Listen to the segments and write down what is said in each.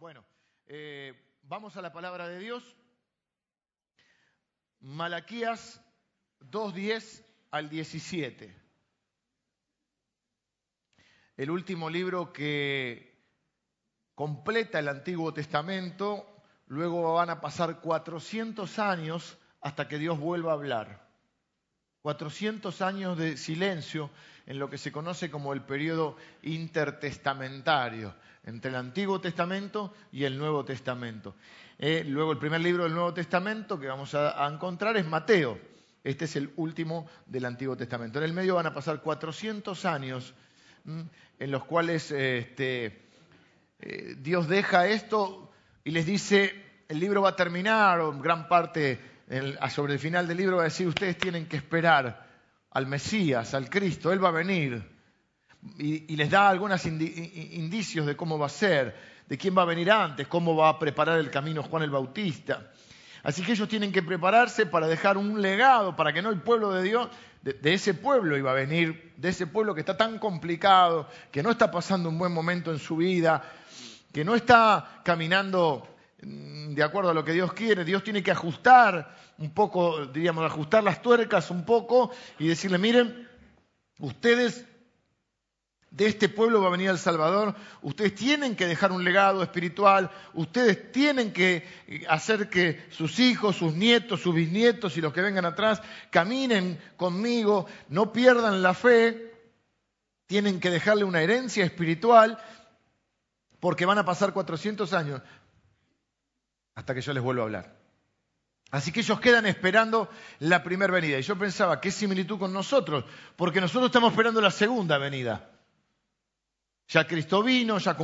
Bueno, eh, vamos a la palabra de Dios. Malaquías 2.10 al 17. El último libro que completa el Antiguo Testamento, luego van a pasar 400 años hasta que Dios vuelva a hablar. 400 años de silencio en lo que se conoce como el periodo intertestamentario, entre el Antiguo Testamento y el Nuevo Testamento. Eh, luego el primer libro del Nuevo Testamento que vamos a, encontrar es Mateo. Este es el último del Antiguo Testamento. En el medio van a pasar 400 años en los cuales este, eh, Dios deja esto y les dice, el libro va a terminar, o gran parte sobre el final del libro va a decir, ustedes tienen que esperar al Mesías, al Cristo, Él va a venir. Y, les da algunos indicios de cómo va a ser, de quién va a venir antes, cómo va a preparar el camino Juan el Bautista. Así que ellos tienen que prepararse para dejar un legado, para que no el pueblo de Dios, de, ese pueblo iba a venir, de ese pueblo que está tan complicado, que no está pasando un buen momento en su vida, que no está caminando de acuerdo a lo que Dios quiere. Dios tiene que ajustar un poco, diríamos, ajustar las tuercas un poco y decirle, miren, ustedes de este pueblo va a venir el Salvador, ustedes tienen que dejar un legado espiritual, ustedes tienen que hacer que sus hijos, sus nietos, sus bisnietos y los que vengan atrás caminen conmigo, no pierdan la fe, tienen que dejarle una herencia espiritual porque van a pasar 400 años hasta que yo les vuelva a hablar. Así que ellos quedan esperando la primera venida. Y yo pensaba, qué similitud con nosotros, porque nosotros estamos esperando la segunda venida. Ya Cristo vino, ya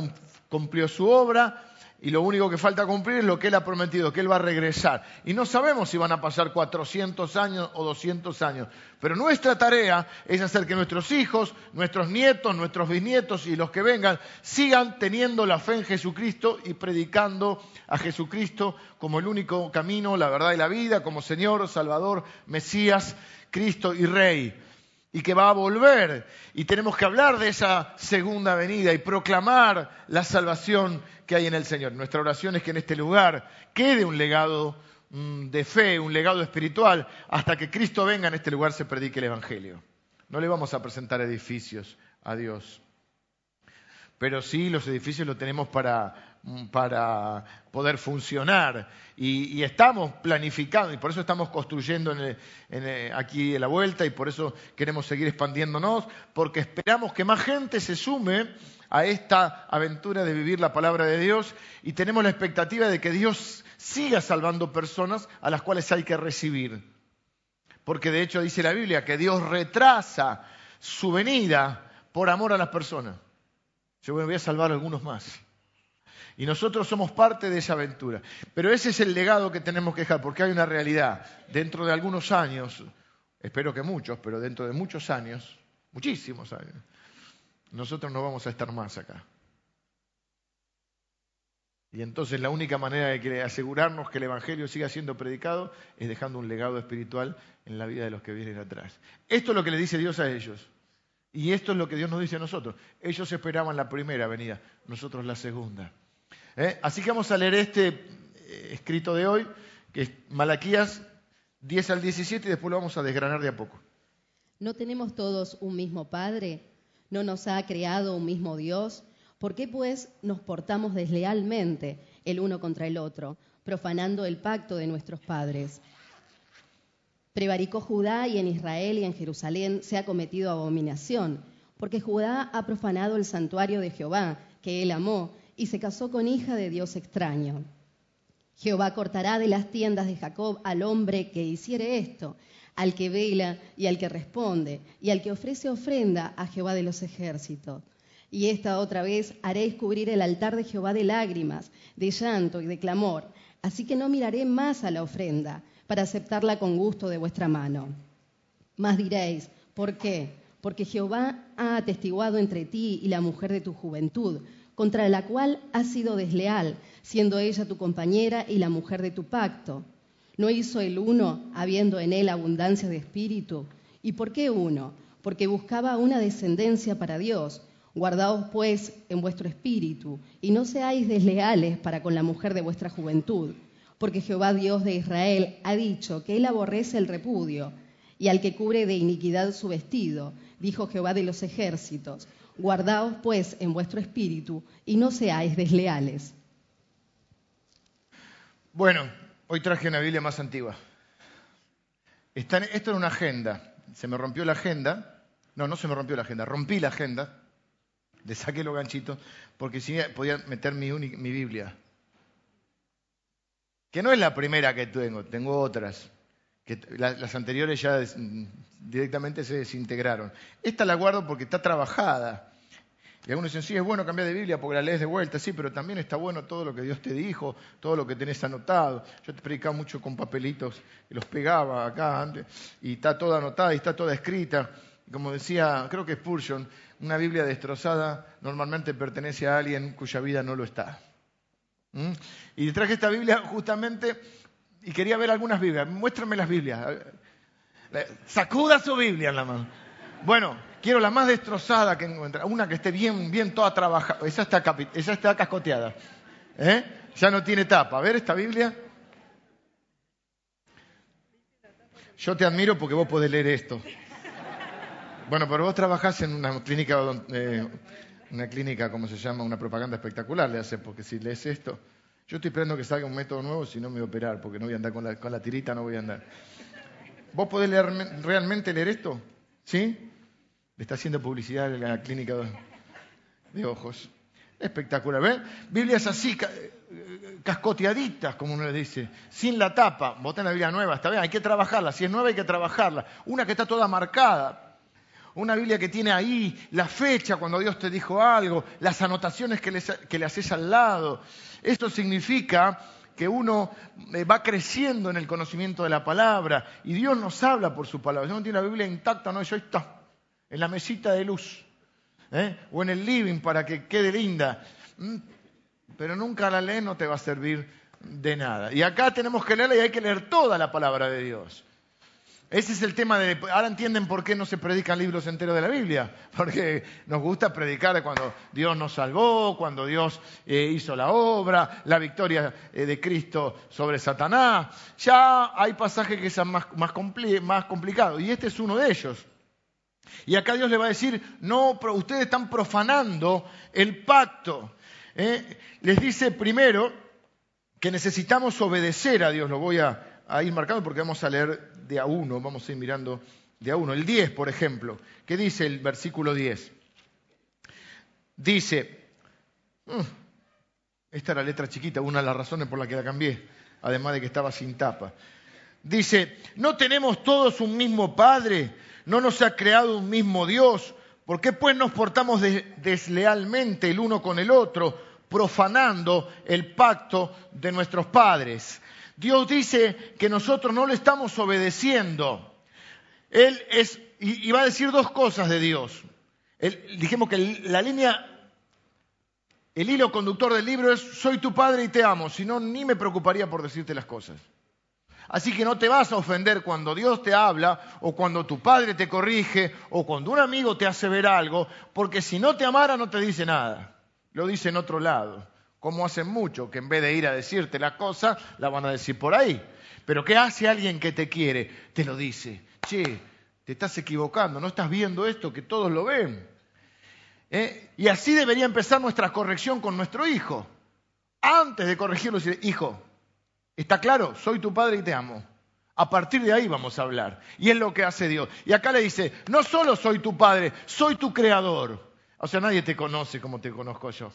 cumplió su obra y lo único que falta cumplir es lo que Él ha prometido, que Él va a regresar. Y no sabemos si van a pasar 400 años o 200 años, pero nuestra tarea es hacer que nuestros hijos, nuestros nietos, nuestros bisnietos y los que vengan sigan teniendo la fe en Jesucristo y predicando a Jesucristo como el único camino, la verdad y la vida, como Señor, Salvador, Mesías, Cristo y Rey y que va a volver. Y tenemos que hablar de esa segunda venida y proclamar la salvación que hay en el Señor. Nuestra oración es que en este lugar quede un legado mm, de fe, un legado espiritual, hasta que Cristo venga en este lugar se predique el Evangelio. No le vamos a presentar edificios a Dios, pero sí los edificios los tenemos para para poder funcionar. Y, estamos planificando, y por eso estamos construyendo aquí la vuelta, y por eso queremos seguir expandiéndonos, porque esperamos que más gente se sume a esta aventura de vivir la palabra de Dios, y tenemos la expectativa de que Dios siga salvando personas a las cuales hay que recibir. Porque de hecho dice la Biblia que Dios retrasa su venida por amor a las personas. Yo voy a salvar a algunos más. Y nosotros somos parte de esa aventura. Pero ese es el legado que tenemos que dejar, porque hay una realidad. Dentro de algunos años, espero que muchos, pero dentro de muchos años, muchísimos años, nosotros no vamos a estar más acá. Y entonces la única manera de asegurarnos que el Evangelio siga siendo predicado es dejando un legado espiritual en la vida de los que vienen atrás. Esto es lo que le dice Dios a ellos. Y esto es lo que Dios nos dice a nosotros. Ellos esperaban la primera venida, nosotros la segunda. ¿Eh? Así que vamos a leer este eh, escrito de hoy, que es Malaquías 10 al 17, y después lo vamos a desgranar de a poco. ¿No tenemos todos un mismo Padre? ¿No nos ha creado un mismo Dios? ¿Por qué pues nos portamos deslealmente el uno contra el otro, profanando el pacto de nuestros padres? Prevaricó Judá y en Israel y en Jerusalén se ha cometido abominación, porque Judá ha profanado el santuario de Jehová, que él amó, y se casó con hija de Dios extraño. Jehová cortará de las tiendas de Jacob al hombre que hiciere esto, al que vela y al que responde, y al que ofrece ofrenda a Jehová de los ejércitos. Y esta otra vez haréis cubrir el altar de Jehová de lágrimas, de llanto y de clamor. Así que no miraré más a la ofrenda, para aceptarla con gusto de vuestra mano. Más diréis, ¿por qué? Porque Jehová ha atestiguado entre ti y la mujer de tu juventud, contra la cual has sido desleal, siendo ella tu compañera y la mujer de tu pacto. ¿No hizo el uno, habiendo en él abundancia de espíritu? ¿Y por qué uno? Porque buscaba una descendencia para Dios. Guardaos pues en vuestro espíritu y no seáis desleales para con la mujer de vuestra juventud, porque Jehová Dios de Israel ha dicho que él aborrece el repudio y al que cubre de iniquidad su vestido, dijo Jehová de los ejércitos. Guardaos pues en vuestro espíritu y no seáis desleales. Bueno, hoy traje una Biblia más antigua. esto era una agenda. Se me rompió la agenda. No, no se me rompió la agenda. Rompí la agenda. Le saqué los ganchitos porque si podía meter mi, mi Biblia. Que no es la primera que tengo, tengo otras. Que las anteriores ya directamente se desintegraron. Esta la guardo porque está trabajada. Y algunos dicen, sí, es bueno cambiar de Biblia porque la lees de vuelta, sí, pero también está bueno todo lo que Dios te dijo, todo lo que tenés anotado. Yo te predicaba mucho con papelitos, y los pegaba acá antes, y está toda anotada y está toda escrita. Como decía, creo que Spurgeon, una Biblia destrozada normalmente pertenece a alguien cuya vida no lo está. ¿Mm? Y traje esta Biblia justamente y quería ver algunas Biblias. Muéstrame las Biblias. Sacuda su Biblia en la mano. Bueno, quiero la más destrozada que encuentre. Una que esté bien, bien toda trabajada. Esa está, está cascoteada. ¿Eh? Ya no tiene tapa. A ver esta Biblia. Yo te admiro porque vos podés leer esto. Bueno, pero vos trabajás en una clínica, eh, una clínica, ¿cómo se llama? Una propaganda espectacular le hace, porque si lees esto, yo estoy esperando que salga un método nuevo, si no me voy a operar, porque no voy a andar con la, con la tirita, no voy a andar. ¿Vos podés leer, realmente leer esto? ¿Sí? Le está haciendo publicidad en la clínica de ojos. Espectacular, ¿ves? Biblias así, cascoteaditas, como uno le dice, sin la tapa. Vos tenés la Biblia nueva, está bien, hay que trabajarla. Si es nueva hay que trabajarla. Una que está toda marcada, una Biblia que tiene ahí la fecha cuando Dios te dijo algo, las anotaciones que le, haces al lado. Esto significa que uno eh, va creciendo en el conocimiento de la palabra y Dios nos habla por su palabra. Si uno tiene la Biblia intacta, no, eso está en la mesita de luz ¿eh? o en el living para que quede linda. Mm, pero nunca la lee, no te va a servir de nada. Y acá tenemos que leerla y hay que leer toda la palabra de Dios. Ese es el tema de... Ahora entienden por qué no se predican libros enteros de la Biblia. Porque nos gusta predicar cuando Dios nos salvó, cuando Dios eh, hizo la obra, la victoria eh, de Cristo sobre Satanás. Ya hay pasajes que son más, más, más complicados. Y este es uno de ellos. Y acá Dios le va a decir, no, ustedes están profanando el pacto. ¿eh? Les dice primero que necesitamos obedecer a Dios. Lo voy a, ir marcando porque vamos a leer de a uno, vamos a ir mirando de a uno. El 10, por ejemplo, ¿qué dice el versículo 10? Dice, mm, esta era la letra chiquita, una de las razones por las que la cambié, además de que estaba sin tapa. Dice, ¿no tenemos todos un mismo Padre? ¿No nos ha creado un mismo Dios? ¿Por qué pues nos portamos deslealmente el uno con el otro, profanando el pacto de nuestros padres? Dios dice que nosotros no le estamos obedeciendo. Él es, y, va a decir dos cosas de Dios. dijimos que la línea, el hilo conductor del libro es, soy tu padre y te amo, si no, ni me preocuparía por decirte las cosas. Así que no te vas a ofender cuando Dios te habla o cuando tu padre te corrige o cuando un amigo te hace ver algo, porque si no te amara no te dice nada, lo dice en otro lado como hacen mucho, que en vez de ir a decirte la cosa, la van a decir por ahí. Pero ¿qué hace alguien que te quiere? Te lo dice. Che, te estás equivocando, no estás viendo esto, que todos lo ven. ¿Eh? Y así debería empezar nuestra corrección con nuestro hijo. Antes de corregirlo, decir, hijo, ¿está claro? Soy tu padre y te amo. A partir de ahí vamos a hablar. Y es lo que hace Dios. Y acá le dice, no solo soy tu padre, soy tu creador. O sea, nadie te conoce como te conozco yo.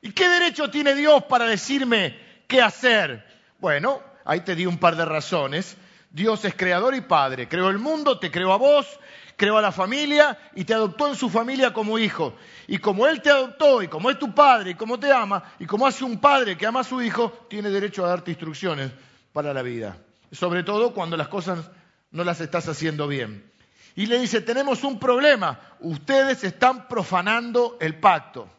¿Y qué derecho tiene Dios para decirme qué hacer? Bueno, ahí te di un par de razones. Dios es creador y padre. Creó el mundo, te creó a vos, creó a la familia y te adoptó en su familia como hijo. Y como Él te adoptó y como es tu padre y como te ama y como hace un padre que ama a su hijo, tiene derecho a darte instrucciones para la vida. Sobre todo cuando las cosas no las estás haciendo bien. Y le dice, tenemos un problema. Ustedes están profanando el pacto.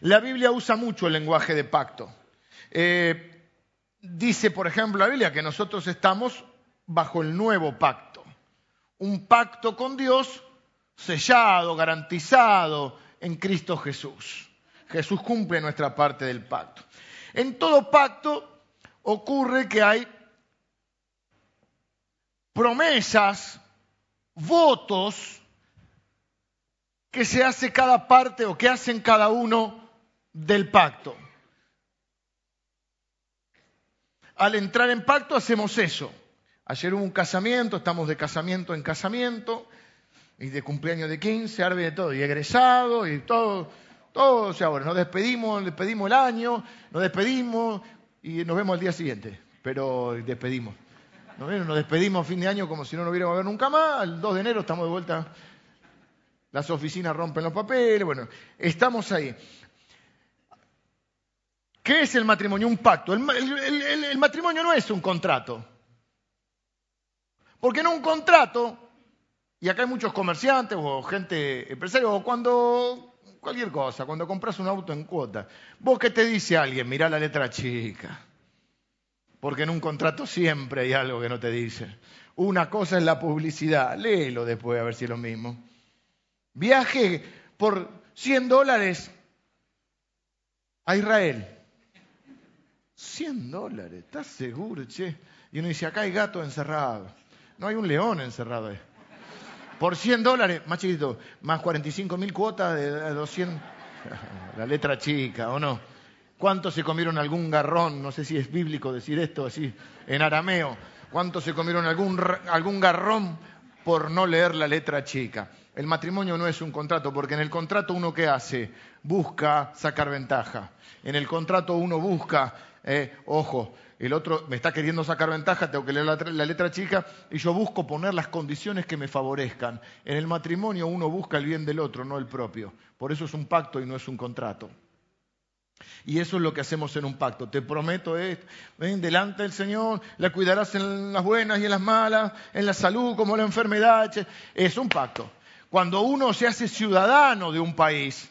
La Biblia usa mucho el lenguaje de pacto. Eh, dice, por ejemplo, la Biblia que nosotros estamos bajo el nuevo pacto. Un pacto con Dios sellado, garantizado en Cristo Jesús. Jesús cumple nuestra parte del pacto. En todo pacto ocurre que hay promesas, votos que se hace cada parte o que hacen cada uno del pacto. Al entrar en pacto hacemos eso. Ayer hubo un casamiento, estamos de casamiento en casamiento, y de cumpleaños de 15, arbe de todo, y egresado, y todo, todo, o sea, nos despedimos, despedimos el año, nos despedimos, y nos vemos el día siguiente, pero despedimos. Nos despedimos a fin de año como si no nos hubiéramos ver nunca más, el 2 de enero estamos de vuelta, las oficinas rompen los papeles, bueno, estamos ahí. ¿Qué es el matrimonio? Un pacto. El, matrimonio no es un contrato. Porque en un contrato, y acá hay muchos comerciantes o gente empresaria, o cuando cualquier cosa, cuando compras un auto en cuota, vos qué te dice alguien, mirá la letra chica. Porque en un contrato siempre hay algo que no te dice. Una cosa es la publicidad, léelo después a ver si es lo mismo. Viaje por 100 dólares a Israel. 100 dólares, ¿estás seguro, che? Y uno dice, acá hay gato encerrado. No hay un león encerrado ahí. Por 100 dólares, más chiquito, más 45 mil cuotas de 200. La letra chica, ¿o no? ¿Cuántos se comieron algún garrón? No sé si es bíblico decir esto así, en arameo. ¿Cuántos se comieron algún, algún garrón por no leer la letra chica? El matrimonio no es un contrato, porque en el contrato uno qué hace? Busca sacar ventaja. En el contrato uno busca eh, ojo, el otro me está queriendo sacar ventaja, tengo que leer la, letra chica y yo busco poner las condiciones que me favorezcan. En el matrimonio uno busca el bien del otro, no el propio. Por eso es un pacto y no es un contrato. Y eso es lo que hacemos en un pacto. Te prometo esto, ven delante del Señor, la cuidarás en las buenas y en las malas, en la salud como en la enfermedad. Es un pacto. Cuando uno se hace ciudadano de un país,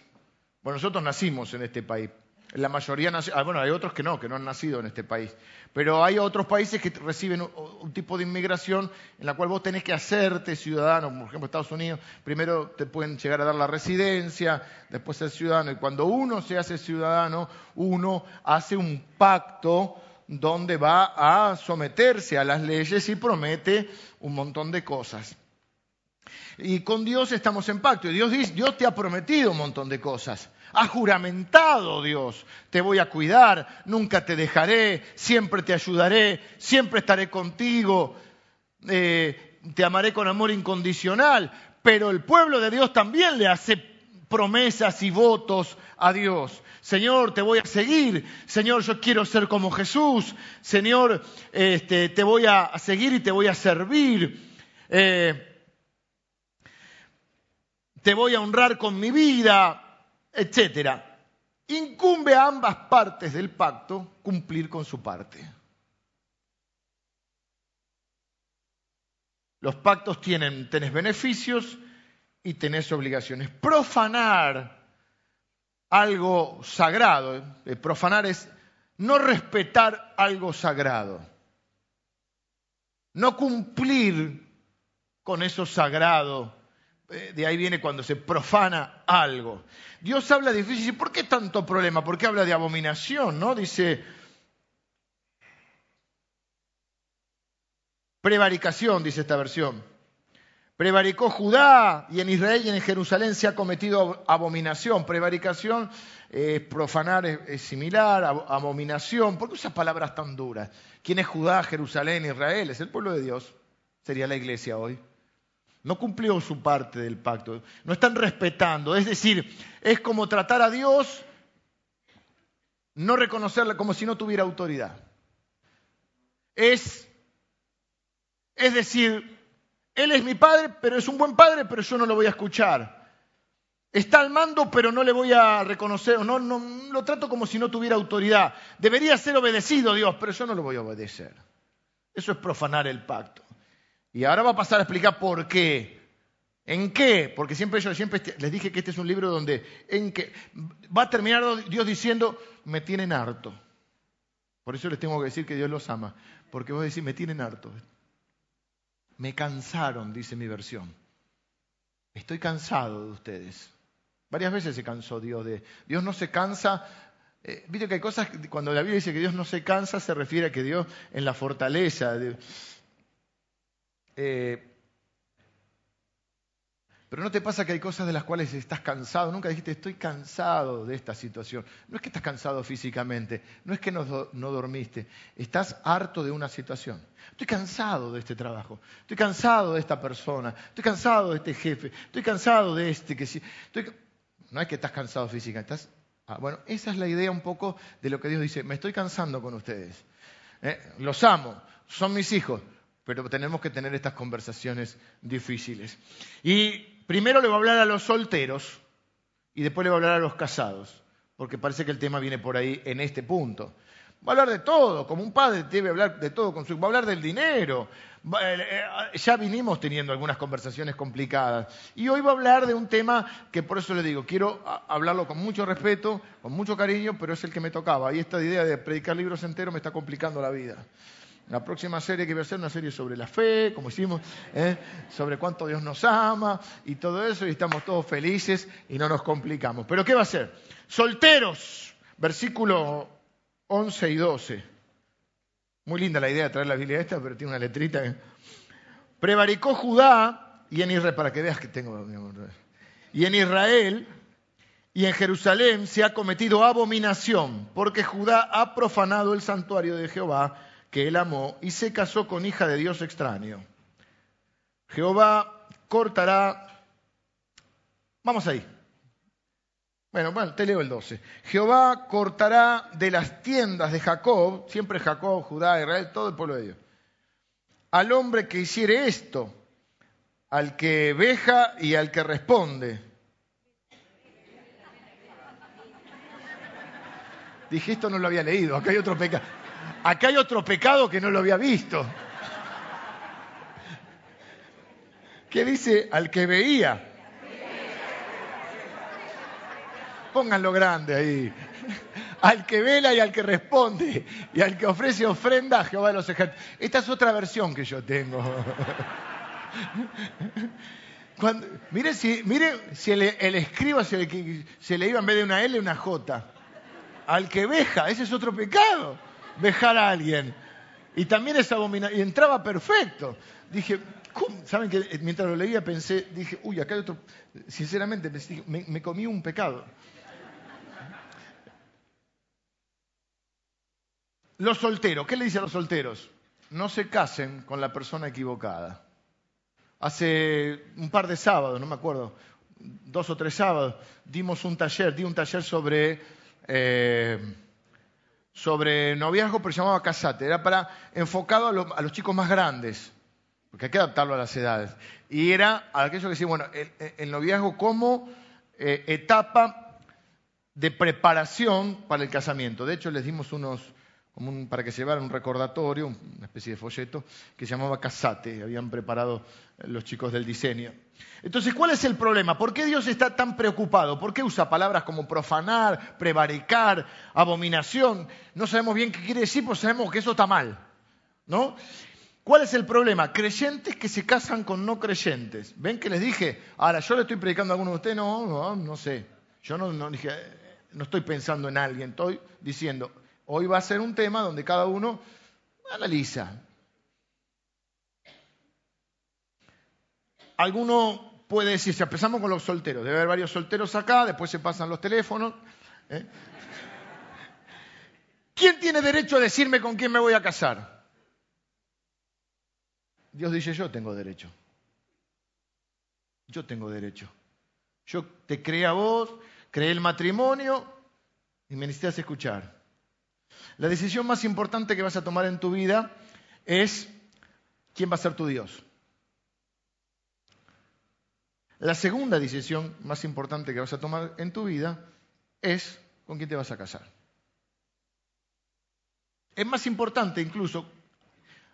bueno, nosotros nacimos en este país, la mayoría, ah, bueno, hay otros que no, que no han nacido en este país. Pero hay otros países que reciben un, tipo de inmigración en la cual vos tenés que hacerte ciudadano. Por ejemplo, Estados Unidos, primero te pueden llegar a dar la residencia, después ser ciudadano. Y cuando uno se hace ciudadano, uno hace un pacto donde va a someterse a las leyes y promete un montón de cosas. Y con Dios estamos en pacto. Y Dios dice, Dios te ha prometido un montón de cosas. Ha juramentado Dios, te voy a cuidar, nunca te dejaré, siempre te ayudaré, siempre estaré contigo, eh, te amaré con amor incondicional. Pero el pueblo de Dios también le hace promesas y votos a Dios. Señor, te voy a seguir. Señor, yo quiero ser como Jesús. Señor, este, te voy a seguir y te voy a servir. Eh, te voy a honrar con mi vida etcétera, incumbe a ambas partes del pacto cumplir con su parte. Los pactos tienen, tenés beneficios y tenés obligaciones. Profanar algo sagrado, eh, profanar es no respetar algo sagrado, no cumplir con eso sagrado de ahí viene cuando se profana algo. Dios habla de difícil. ¿Por qué tanto problema? Porque habla de abominación, ¿no? Dice. Prevaricación, dice esta versión. Prevaricó Judá y en Israel y en Jerusalén se ha cometido abominación. Prevaricación, es profanar es, similar, abominación. ¿Por qué usas palabras tan duras? ¿Quién es Judá, Jerusalén, Israel? Es el pueblo de Dios. Sería la iglesia hoy no cumplió su parte del pacto, no están respetando. Es decir, es como tratar a Dios, no reconocerla como si no tuviera autoridad. Es, es decir, Él es mi padre, pero es un buen padre, pero yo no lo voy a escuchar. Está al mando, pero no le voy a reconocer, no, no lo trato como si no tuviera autoridad. Debería ser obedecido Dios, pero yo no lo voy a obedecer. Eso es profanar el pacto. Y ahora va a pasar a explicar por qué. ¿En qué? Porque siempre yo siempre les dije que este es un libro donde en que va a terminar Dios diciendo, me tienen harto. Por eso les tengo que decir que Dios los ama. Porque vos decís, me tienen harto. Me cansaron, dice mi versión. estoy cansado de ustedes. Varias veces se cansó Dios de... Dios no se cansa eh, Viste que hay cosas, cuando la Biblia dice que Dios no se cansa, se refiere a que Dios en la fortaleza. Eh, pero no te pasa que hay cosas de las cuales estás cansado. Nunca dijiste, estoy cansado de esta situación. No es que estás cansado físicamente, no es que no, dormiste. Estás harto de una situación. Estoy cansado de este trabajo. Estoy cansado de esta persona. Estoy cansado de este jefe. Estoy cansado de este que sí. No es que estás cansado físicamente, estás Ah, bueno, esa es la idea un poco de lo que Dios dice. Me estoy cansando con ustedes. Eh, los amo, son mis hijos, pero tenemos que tener estas conversaciones difíciles. Y primero le voy a hablar a los solteros y después le voy a hablar a los casados, porque parece que el tema viene por ahí en este punto. Va a hablar de todo, como un padre debe hablar de todo con su Va a hablar del dinero. Eh, eh, ya vinimos teniendo algunas conversaciones complicadas. Y hoy va a hablar de un tema que por eso le digo, quiero hablarlo con mucho respeto, con mucho cariño, pero es el que me tocaba. Y esta idea de predicar libros enteros me está complicando la vida. La próxima serie que voy a hacer una serie sobre la fe, como hicimos, ¿eh? sobre cuánto Dios nos ama y todo eso, y estamos todos felices y no nos complicamos. Pero ¿qué va a ser? Solteros, versículo 11 y 12. Muy linda la idea de traer la Biblia esta, pero tiene una letrita. Prevaricó Judá y en Israel, para que veas que tengo, Y en Israel y en Jerusalén se ha cometido abominación, porque Judá ha profanado el santuario de Jehová que él amó y se casó con hija de Dios extraño. Jehová cortará. Vamos ahí. Bueno, bueno, te leo el 12. Jehová cortará de las tiendas de Jacob, siempre Jacob, Judá, Israel, todo el pueblo de Dios, al hombre que hiciere esto, al que veja y al que responde. Dije, esto no lo había leído, acá hay otro pecado. Acá hay otro pecado que no lo había visto. ¿Qué dice? Al que veía. Pónganlo grande ahí. Al que vela y al que responde y al que ofrece ofrenda a Jehová de los ejércitos. Esta es otra versión que yo tengo. mire si, mire si el, escriba se le, se le iba en vez de una L una J. Al que veja, ese es otro pecado. Vejar a alguien. Y también es abominable. Y entraba perfecto. Dije, ¿saben que mientras lo leía pensé, dije, uy, acá hay otro. Sinceramente, me comí un pecado. Los solteros, ¿qué le dice a los solteros? No se casen con la persona equivocada. Hace un par de sábados, no me acuerdo, dos o tres sábados, dimos un taller, di un taller sobre, eh, sobre noviazgo, pero se llamaba Casate. Era para, enfocado a, los chicos más grandes, porque hay que adaptarlo a las edades. Y era aquello que decía, bueno, el, noviazgo como eh, etapa de preparación para el casamiento. De hecho, les dimos unos, para que se llevaran un recordatorio, una especie de folleto, que se llamaba Casate, habían preparado los chicos del diseño. Entonces, ¿cuál es el problema? ¿Por qué Dios está tan preocupado? ¿Por qué usa palabras como profanar, prevaricar, abominación? No sabemos bien qué quiere decir, pues sabemos que eso está mal. ¿No? ¿Cuál es el problema? Creyentes que se casan con no creyentes. ¿Ven que les dije? Ahora, yo le estoy predicando a alguno de ustedes, no, no, sé. Yo no, no, dije, no estoy pensando en alguien, estoy diciendo, Hoy va a ser un tema donde cada uno analiza. Alguno puede decir, si empezamos con los solteros, debe haber varios solteros acá, después se pasan los teléfonos. ¿eh? ¿Quién tiene derecho a decirme con quién me voy a casar? Dios dice, yo tengo derecho. Yo tengo derecho. Yo te creé a vos, creé el matrimonio y me necesitas escuchar. La decisión más importante que vas a tomar en tu vida es quién va a ser tu Dios. La segunda decisión más importante que vas a tomar en tu vida es con quién te vas a casar. Es más importante incluso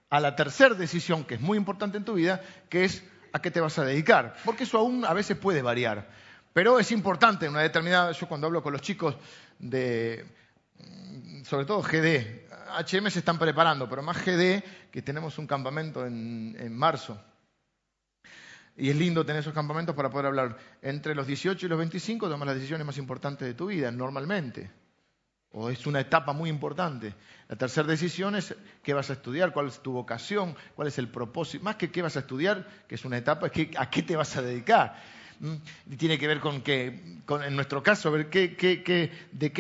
a la tercera decisión, que es muy importante en tu vida, que es a qué te vas a dedicar. Porque eso aún a veces puede variar. Pero es importante en una determinada. Yo cuando hablo con los chicos de sobre todo GD. HM se están preparando, pero más GD, que tenemos un campamento en, marzo. Y es lindo tener esos campamentos para poder hablar. Entre los 18 y los 25 tomas las decisiones más importantes de tu vida, normalmente. O es una etapa muy importante. La tercera decisión es qué vas a estudiar, cuál es tu vocación, cuál es el propósito. Más que qué vas a estudiar, que es una etapa, es a qué te vas a dedicar. Y tiene que ver con que, en nuestro caso, ver qué, de,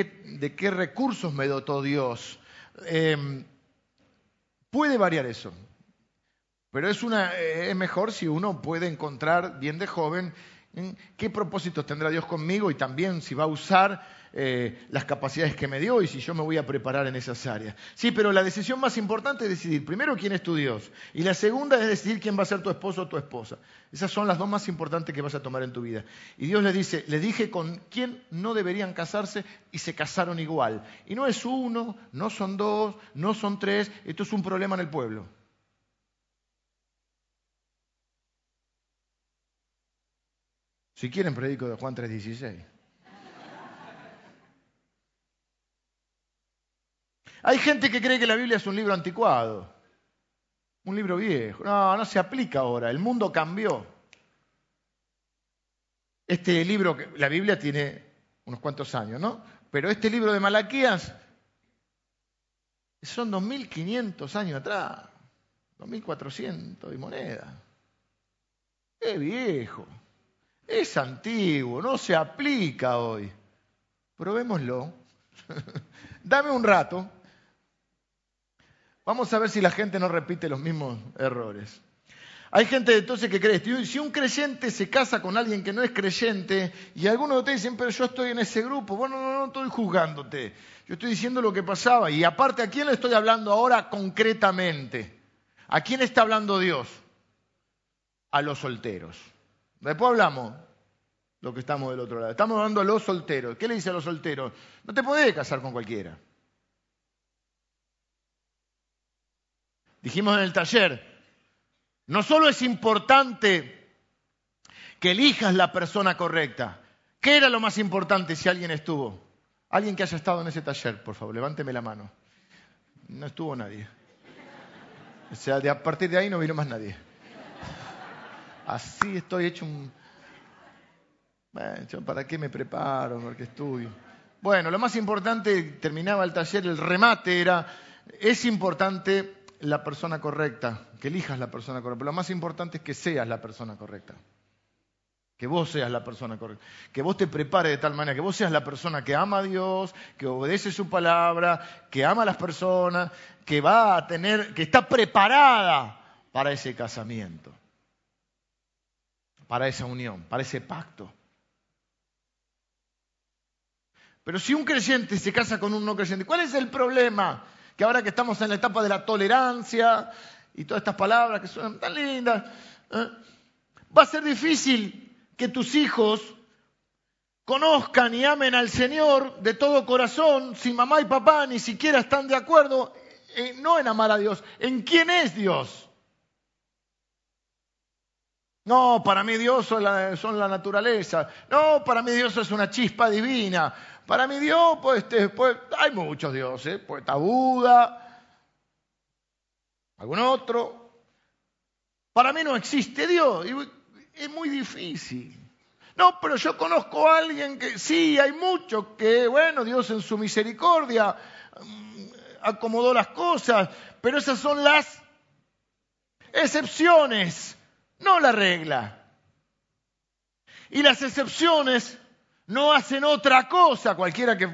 qué, recursos me dotó Dios. Em, puede variar eso. Pero es, una, es mejor si uno puede encontrar bien de joven qué propósitos tendrá Dios conmigo y también si va a usar eh, las capacidades que me dio y si yo me voy a preparar en esas áreas. Sí, pero la decisión más importante es decidir primero quién es tu Dios y la segunda es decidir quién va a ser tu esposo o tu esposa. Esas son las dos más importantes que vas a tomar en tu vida. Y Dios le dice, le dije con quién no deberían casarse y se casaron igual. Y no es uno, no son dos, no son tres, esto es un problema en el pueblo. Si quieren, predico de Juan 3:16. Hay gente que cree que la Biblia es un libro anticuado, un libro viejo. No, no se aplica ahora, el mundo cambió. Este libro, la Biblia tiene unos cuantos años, ¿no? Pero este libro de Malaquías son 2.500 años atrás, 2.400 y moneda. ¡Qué viejo! Es antiguo, no se aplica hoy. Probémoslo. Dame un rato. Vamos a ver si la gente no repite los mismos errores. Hay gente entonces que cree, si un creyente se casa con alguien que no es creyente y algunos de ustedes dicen, pero yo estoy en ese grupo, bueno, no, no estoy juzgándote, yo estoy diciendo lo que pasaba y aparte, ¿a quién le estoy hablando ahora concretamente? ¿A quién está hablando Dios? A los solteros. Después hablamos, lo que estamos del otro lado. Estamos hablando a los solteros. ¿Qué le dice a los solteros? No te podés casar con cualquiera. Dijimos en el taller, no solo es importante que elijas la persona correcta. ¿Qué era lo más importante si alguien estuvo? Alguien que haya estado en ese taller, por favor, levánteme la mano. No estuvo nadie. O sea, de a partir de ahí no vino más nadie. Así estoy hecho un... Bueno, ¿para qué me preparo? ¿Para qué estudio? Bueno, lo más importante, terminaba el taller, el remate era, es importante la persona correcta, que elijas la persona correcta, pero lo más importante es que seas la persona correcta. Que vos seas la persona correcta. Que vos te prepares de tal manera, que vos seas la persona que ama a Dios, que obedece su palabra, que ama a las personas, que va a tener, que está preparada para ese casamiento para esa unión, para ese pacto. Pero si un creyente se casa con un no creyente, ¿cuál es el problema? Que ahora que estamos en la etapa de la tolerancia y todas estas palabras que suenan tan lindas, ¿eh? va a ser difícil que tus hijos conozcan y amen al Señor de todo corazón si mamá y papá ni siquiera están de acuerdo, no en amar a Dios, en quién es Dios. No, para mí Dios son la, naturaleza. No, para mí Dios es una chispa divina. Para mí Dios, pues, este, pues hay muchos dioses. Pues está Buda, algún otro. Para mí no existe Dios. es muy difícil. No, pero yo conozco a alguien que sí, hay muchos que, bueno, Dios en su misericordia mm, acomodó las cosas, pero esas son las excepciones no la regla. Y las excepciones no hacen otra cosa, cualquiera que,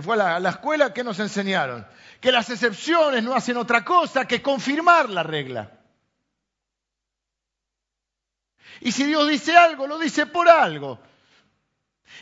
fue a la, escuela, que nos enseñaron? Que las excepciones no hacen otra cosa que confirmar la regla. Y si Dios dice algo, lo dice por algo.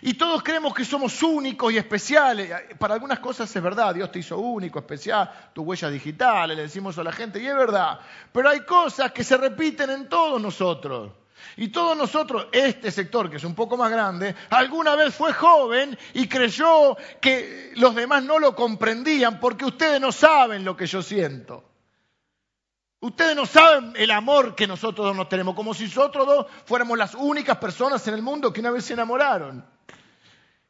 Y todos creemos que somos únicos y especiales. Para algunas cosas es verdad, Dios te hizo único, especial, tu huella digital, le decimos a la gente, y es verdad. Pero hay cosas que se repiten en todos nosotros. Y todos nosotros, este sector que es un poco más grande, alguna vez fue joven y creyó que los demás no lo comprendían porque ustedes no saben lo que yo siento. Ustedes no saben el amor que nosotros dos nos tenemos, como si nosotros dos fuéramos las únicas personas en el mundo que una vez se enamoraron.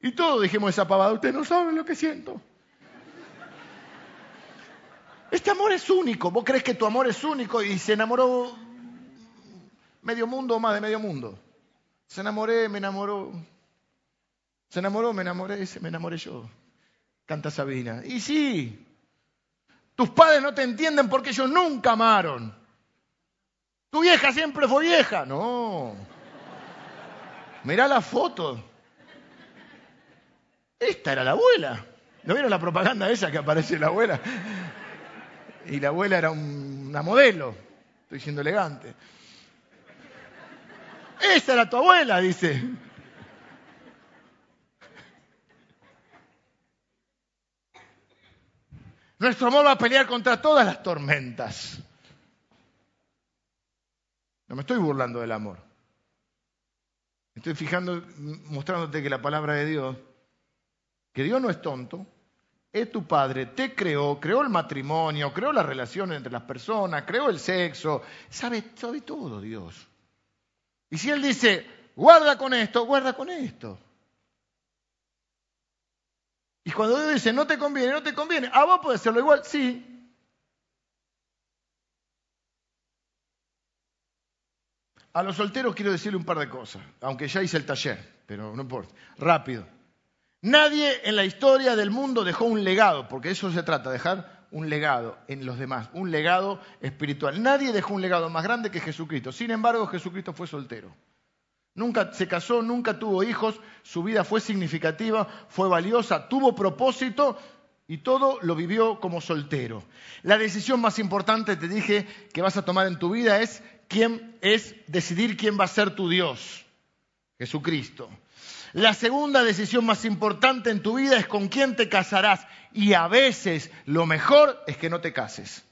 Y todos dijimos esa pavada, ustedes no saben lo que siento. Este amor es único, vos crees que tu amor es único y se enamoró medio mundo o más de medio mundo. Se enamoré, me enamoró. Se enamoró, me enamoré, me enamoré yo. Canta Sabina. Y sí, tus padres no te entienden porque ellos nunca amaron. Tu vieja siempre fue vieja. No. Mirá la foto. Esta era la abuela. ¿No vieron la propaganda esa que aparece la abuela? Y la abuela era una modelo. Estoy siendo elegante. Esa era tu abuela, dice. Nuestro amor va a pelear contra todas las tormentas. No me estoy burlando del amor. Estoy fijando, mostrándote que la palabra de Dios, que Dios no es tonto, es tu padre, te creó, creó el matrimonio, creó las relaciones entre las personas, creó el sexo, sabe, sabe todo Dios. Y si Él dice, guarda con esto, guarda con esto. Y cuando Dios dice, no te conviene, no te conviene, ¿a vos puede hacerlo igual? Sí. A los solteros quiero decirle un par de cosas, aunque ya hice el taller, pero no importa. Rápido. Nadie en la historia del mundo dejó un legado, porque eso se trata, dejar un legado en los demás, un legado espiritual. Nadie dejó un legado más grande que Jesucristo. Sin embargo, Jesucristo fue soltero. Nunca se casó, nunca tuvo hijos, su vida fue significativa, fue valiosa, tuvo propósito y todo lo vivió como soltero. La decisión más importante, te dije, que vas a tomar en tu vida es quién es decidir quién va a ser tu Dios, Jesucristo. La segunda decisión más importante en tu vida es con quién te casarás y a veces lo mejor es que no te cases.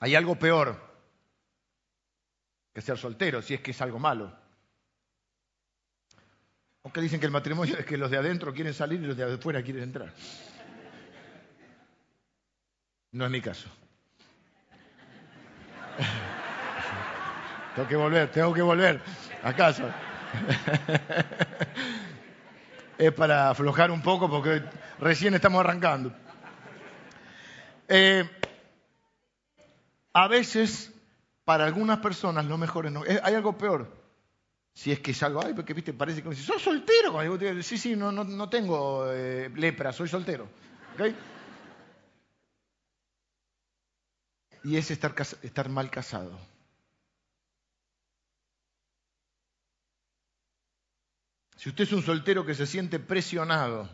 Hay algo peor que ser soltero, si es que es algo malo. Aunque dicen que el matrimonio es que los de adentro quieren salir y los de afuera quieren entrar. No es mi caso. tengo que volver, tengo que volver a casa. es para aflojar un poco porque recién estamos arrancando. Eh, a veces, para algunas personas, lo mejor es no. Eh, hay algo peor. Si es que es algo, ay, porque viste, parece que me dice, sos soltero. Sí, sí, no, no, tengo eh, lepra, soy soltero. Y es estar, mal casado. Si usted es un soltero que se siente presionado,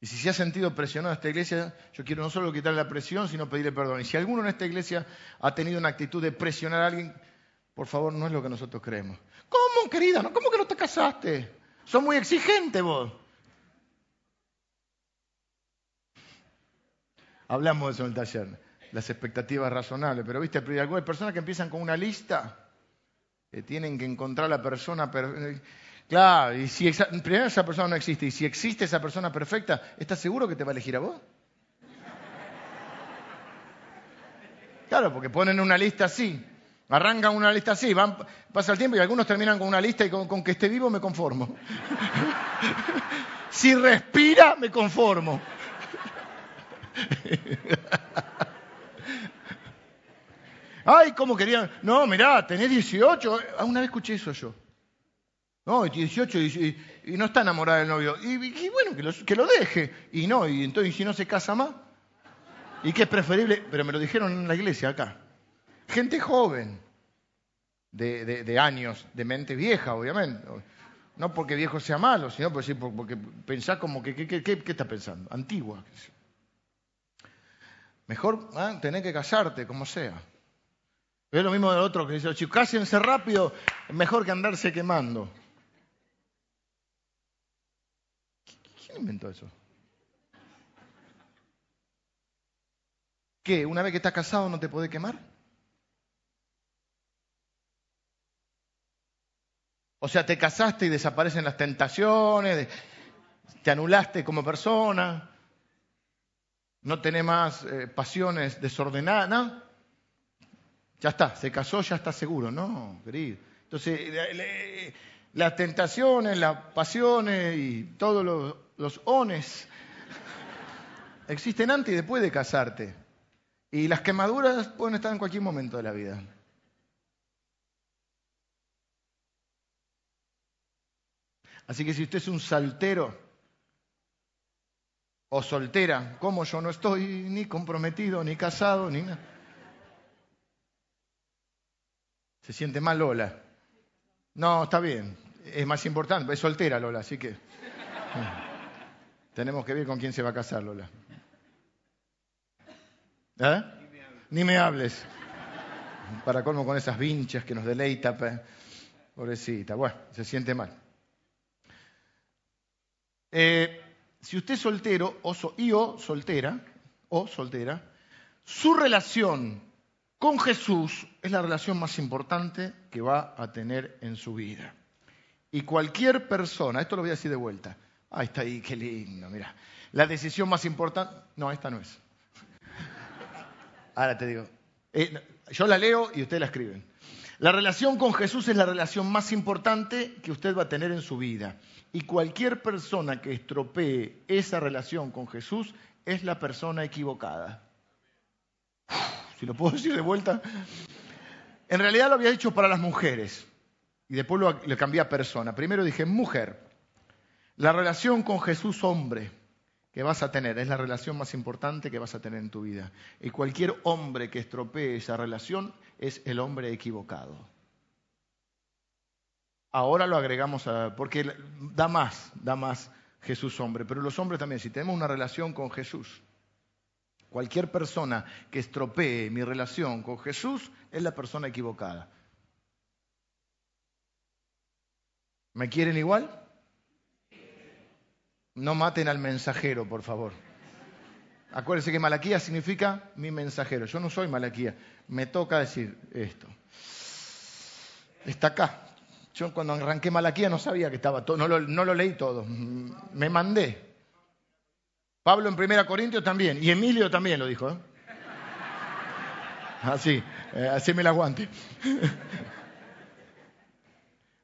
y si se ha sentido presionado esta iglesia, yo quiero no solo quitarle la presión, sino pedirle perdón. Y si alguno en esta iglesia ha tenido una actitud de presionar a alguien, por favor, no es lo que nosotros creemos. ¿Cómo, querida? ¿Cómo que no te casaste? Son muy exigentes vos. Hablamos de eso en el taller, las expectativas razonables. Pero viste, hay personas que empiezan con una lista, que tienen que encontrar la persona perfecta. Claro, y si primero esa persona no existe, y si existe esa persona perfecta, ¿estás seguro que te va a elegir a vos? Claro, porque ponen una lista así, arrancan una lista así, van, pasa el tiempo y algunos terminan con una lista y con, que esté vivo me conformo. si respira, me conformo. Ay, ¿cómo querían? No, mirá, tenés 18. Ah, una vez escuché eso yo. No, 18 y, no está enamorada del novio. Y, bueno, que lo, deje. Y no, y entonces, si no se casa más? ¿Y qué es preferible? Pero me lo dijeron en la iglesia acá. Gente joven, de, años, de mente vieja, obviamente. No porque viejo sea malo, sino porque, porque pensás como que, ¿qué, está pensando? Antigua. Mejor ¿eh? tener que casarte, como sea. Es lo mismo del otro que dice, chicos, cásense rápido, mejor que andarse quemando. ¿Quién inventó eso? ¿Qué? ¿Una vez que estás casado no te puede quemar? O sea, te casaste y desaparecen las tentaciones, te anulaste como persona, no tenés más eh, pasiones desordenadas. Ya está, se casó, ya está seguro. No, querido. Entonces, las tentaciones, las pasiones y todo lo los ones. Existen antes y después de casarte. Y las quemaduras pueden estar en cualquier momento de la vida. Así que si usted es un saltero o soltera, como yo no estoy ni comprometido, ni casado, ni nada. Se siente mal Lola. No, está bien. Es más importante. Es soltera Lola, así que. Tenemos que ver con quién se va a casar Lola. ¿Eh? Ni me hables. Para colmo con esas vinchas que nos deleita. Pobrecita. Bueno, se siente mal. Eh, si usted es soltero o y o soltera, o soltera, su relación con Jesús es la relación más importante que va a tener en su vida. Y cualquier persona, esto lo voy a decir de vuelta, ahí está ahí, qué lindo, mira, la decisión más importante, no, esta no es. Ahora te digo, eh, yo la leo y ustedes la escriben. La relación con Jesús es la relación más importante que usted va a tener en su vida. Y cualquier persona que estropee esa relación con Jesús es la persona equivocada. Si lo puedo decir de vuelta. En realidad lo había dicho para las mujeres. Y después lo, le cambié a persona. Primero dije, mujer, la relación con Jesús hombre que vas a tener es la relación más importante que vas a tener en tu vida. Y cualquier hombre que estropee esa relación es el hombre equivocado. Ahora lo agregamos a, porque da más, da más Jesús hombre, pero los hombres también, si tenemos una relación con Jesús, cualquier persona que estropee mi relación con Jesús es la persona equivocada. ¿Me quieren igual? No maten al mensajero, por favor. Acuérdense que Malaquía significa mi mensajero. Yo no soy Malaquía. Me toca decir esto. Está acá. Yo cuando arranqué Malaquía no sabía que estaba todo, no lo, leí todo, me mandé. Pablo en Primera Corintios también, y Emilio también lo dijo. ¿eh? Así, eh, así me la aguante.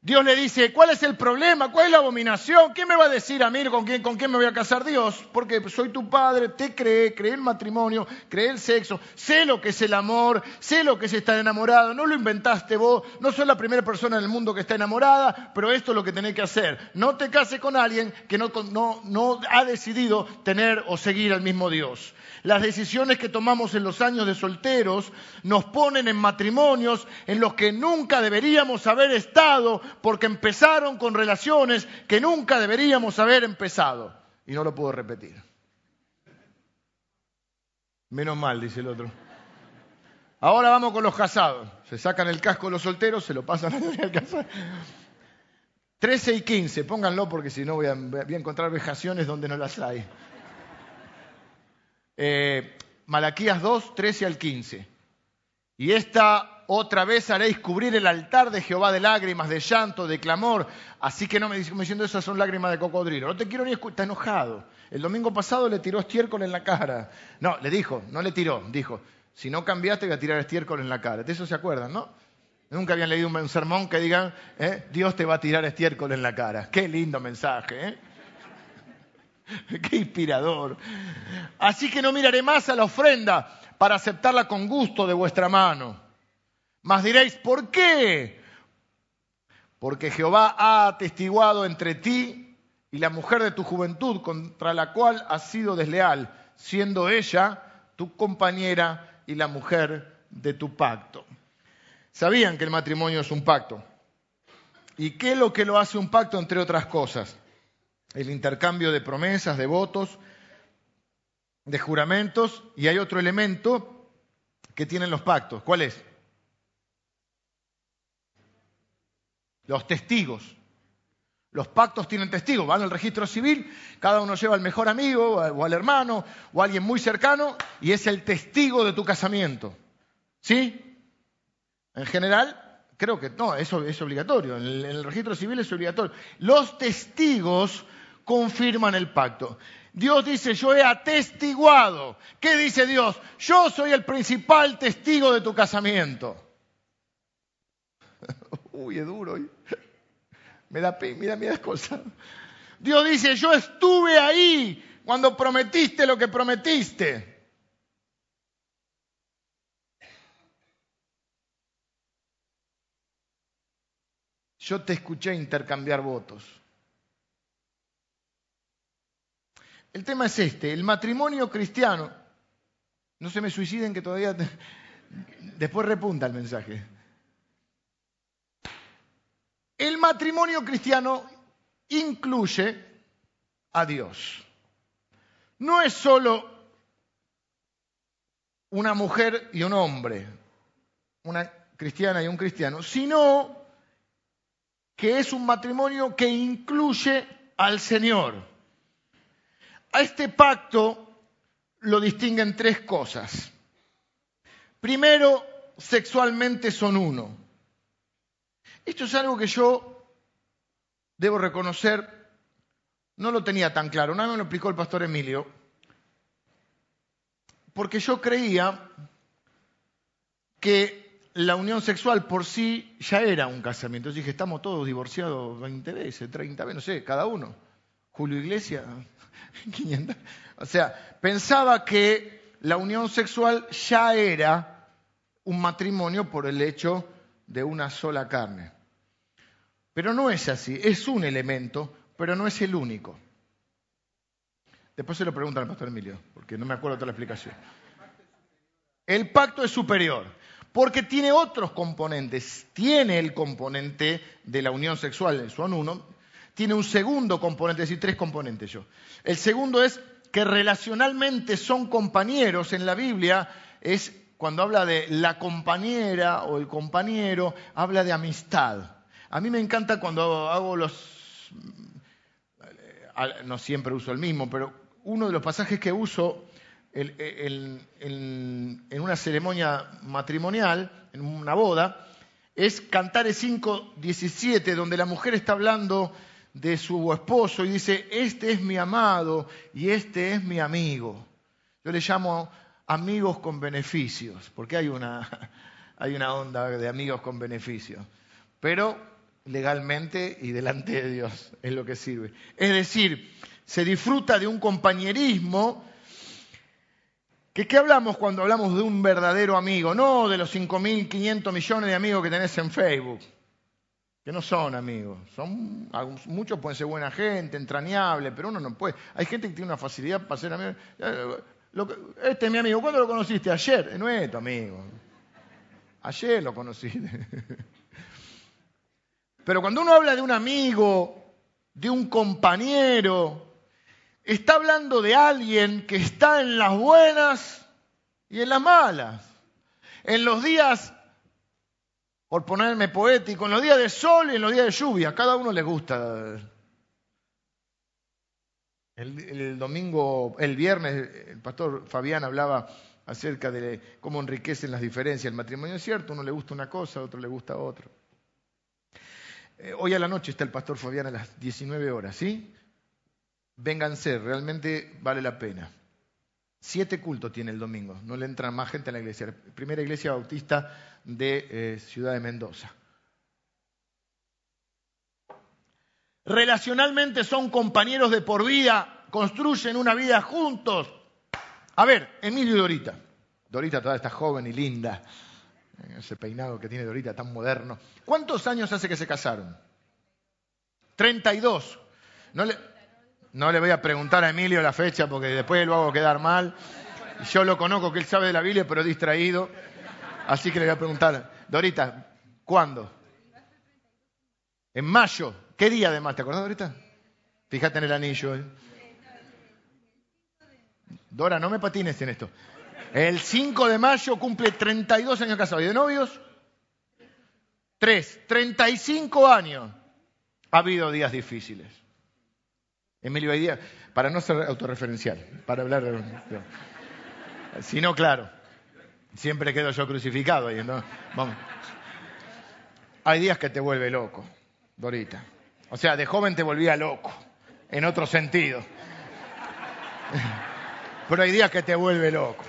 Dios le dice, ¿cuál es el problema? ¿Cuál es la abominación? ¿Qué me va a decir a mí con quién, con quién me voy a casar Dios? Porque soy tu padre, te creé, creé el matrimonio, creé el sexo, sé lo que es el amor, sé lo que es estar enamorado, no lo inventaste vos, no soy la primera persona en el mundo que está enamorada, pero esto es lo que tenés que hacer. No te cases con alguien que no, no, no ha decidido tener o seguir al mismo Dios. Las decisiones que tomamos en los años de solteros nos ponen en matrimonios en los que nunca deberíamos haber estado porque empezaron con relaciones que nunca deberíamos haber empezado. Y no lo puedo repetir. Menos mal, dice el otro. Ahora vamos con los casados. Se sacan el casco los solteros, se lo pasan al casado. 13 y 15, pónganlo porque si no voy a, a encontrar vejaciones donde no las hay. Eh, Malaquías 2, 13 al 15. Y esta otra vez haréis cubrir el altar de Jehová de lágrimas, de llanto, de clamor. Así que no me diciendo esas son lágrimas de cocodrilo. No te quiero ni escuchar, está enojado. El domingo pasado le tiró estiércol en la cara. No, le dijo, no le tiró, dijo, si no cambiaste voy a tirar estiércol en la cara. De eso se acuerdan, ¿no? Nunca habían leído un sermón que diga, ¿eh? Dios te va a tirar estiércol en la cara. Qué lindo mensaje, ¿eh? Qué inspirador. Así que no miraré más a la ofrenda para aceptarla con gusto de vuestra mano. Mas diréis, ¿por qué? Porque Jehová ha atestiguado entre ti y la mujer de tu juventud contra la cual has sido desleal, siendo ella tu compañera y la mujer de tu pacto. Sabían que el matrimonio es un pacto. ¿Y qué es lo que lo hace un pacto, entre otras cosas? el intercambio de promesas, de votos, de juramentos, y hay otro elemento que tienen los pactos. ¿Cuál es? Los testigos. Los pactos tienen testigos, van al registro civil, cada uno lleva al mejor amigo o al hermano o a alguien muy cercano y es el testigo de tu casamiento. ¿Sí? En general, creo que no, eso es obligatorio, en el, en el registro civil es obligatorio. Los testigos confirman el pacto. Dios dice, yo he atestiguado. ¿Qué dice Dios? Yo soy el principal testigo de tu casamiento. Uy, es duro. Me da pena, mira, mira cosas. Dios dice, yo estuve ahí cuando prometiste lo que prometiste. Yo te escuché intercambiar votos. El tema es este, el matrimonio cristiano. No se me suiciden que todavía... Después repunta el mensaje. El matrimonio cristiano incluye a Dios. No es solo una mujer y un hombre, una cristiana y un cristiano, sino que es un matrimonio que incluye al Señor. A este pacto lo distinguen tres cosas. Primero, sexualmente son uno. Esto es algo que yo debo reconocer, no lo tenía tan claro. Una vez me lo explicó el pastor Emilio, porque yo creía que la unión sexual por sí ya era un casamiento. Yo dije, estamos todos divorciados 20 veces, 30 veces, no sé, cada uno. Julio Iglesia, 500. O sea, pensaba que la unión sexual ya era un matrimonio por el hecho de una sola carne. Pero no es así, es un elemento, pero no es el único. Después se lo preguntan al pastor Emilio, porque no me acuerdo toda la explicación. El pacto es superior porque tiene otros componentes. Tiene el componente de la unión sexual, son uno. Tiene un segundo componente, es decir, tres componentes yo. El segundo es que relacionalmente son compañeros en la Biblia, es cuando habla de la compañera o el compañero, habla de amistad. A mí me encanta cuando hago los... No siempre uso el mismo, pero uno de los pasajes que uso en, una ceremonia matrimonial, en una boda, es Cantares 5, 17, donde la mujer está hablando de su esposo y dice, este es mi amado y este es mi amigo. Yo le llamo amigos con beneficios, porque hay una, hay una onda de amigos con beneficios. Pero legalmente y delante de Dios es lo que sirve. Es decir, se disfruta de un compañerismo ¿Qué hablamos cuando hablamos de un verdadero amigo? No de los 5.500 millones de amigos que tenés en Facebook, que no son amigos. Son, muchos pueden ser buena gente, entrañable, pero uno no puede. Hay gente que tiene una facilidad para ser amigo. Este es mi amigo. ¿Cuándo lo conociste? Ayer. No es tu amigo. Ayer lo conociste. Pero cuando uno habla de un amigo, de un compañero, está hablando de alguien que está en las buenas y en las malas. En los días, por ponerme poético, en los días de sol y en los días de lluvia. Cada uno le gusta. El, domingo, el viernes, el pastor Fabián hablaba acerca de cómo enriquecen las diferencias. El matrimonio es cierto, uno le gusta una cosa, a otro le gusta otra. Eh, hoy a la noche está el pastor Fabián a las 19 horas, ¿sí? vénganse, realmente vale la pena. Siete cultos tiene el domingo, no le entra más gente a la iglesia. Primera iglesia bautista de eh, Ciudad de Mendoza. Relacionalmente son compañeros de por vida, construyen una vida juntos. A ver, Emilio y Dorita. Dorita toda está joven y linda. Ese peinado que tiene Dorita tan moderno. ¿Cuántos años hace que se casaron? 32. No le, no le voy a preguntar a Emilio la fecha porque después lo hago quedar mal. Yo lo conozco, que él sabe de la Biblia, pero distraído. Así que le voy a preguntar, Dorita, ¿cuándo? En mayo. ¿Qué día además? ¿Te acordás, Dorita? Fíjate en el anillo. ¿eh? Dora, no me patines en esto. El 5 de mayo cumple 32 años casado. ¿Y de novios? Tres. 35 años. Ha habido días difíciles. Emilio Baidía, para no ser autorreferencial, para hablar. Si no, claro, siempre quedo yo crucificado ahí, ¿no? Vamos. Hay días que te vuelve loco, Dorita. O sea, de joven te volvía loco, en otro sentido. Pero hay días que te vuelve loco.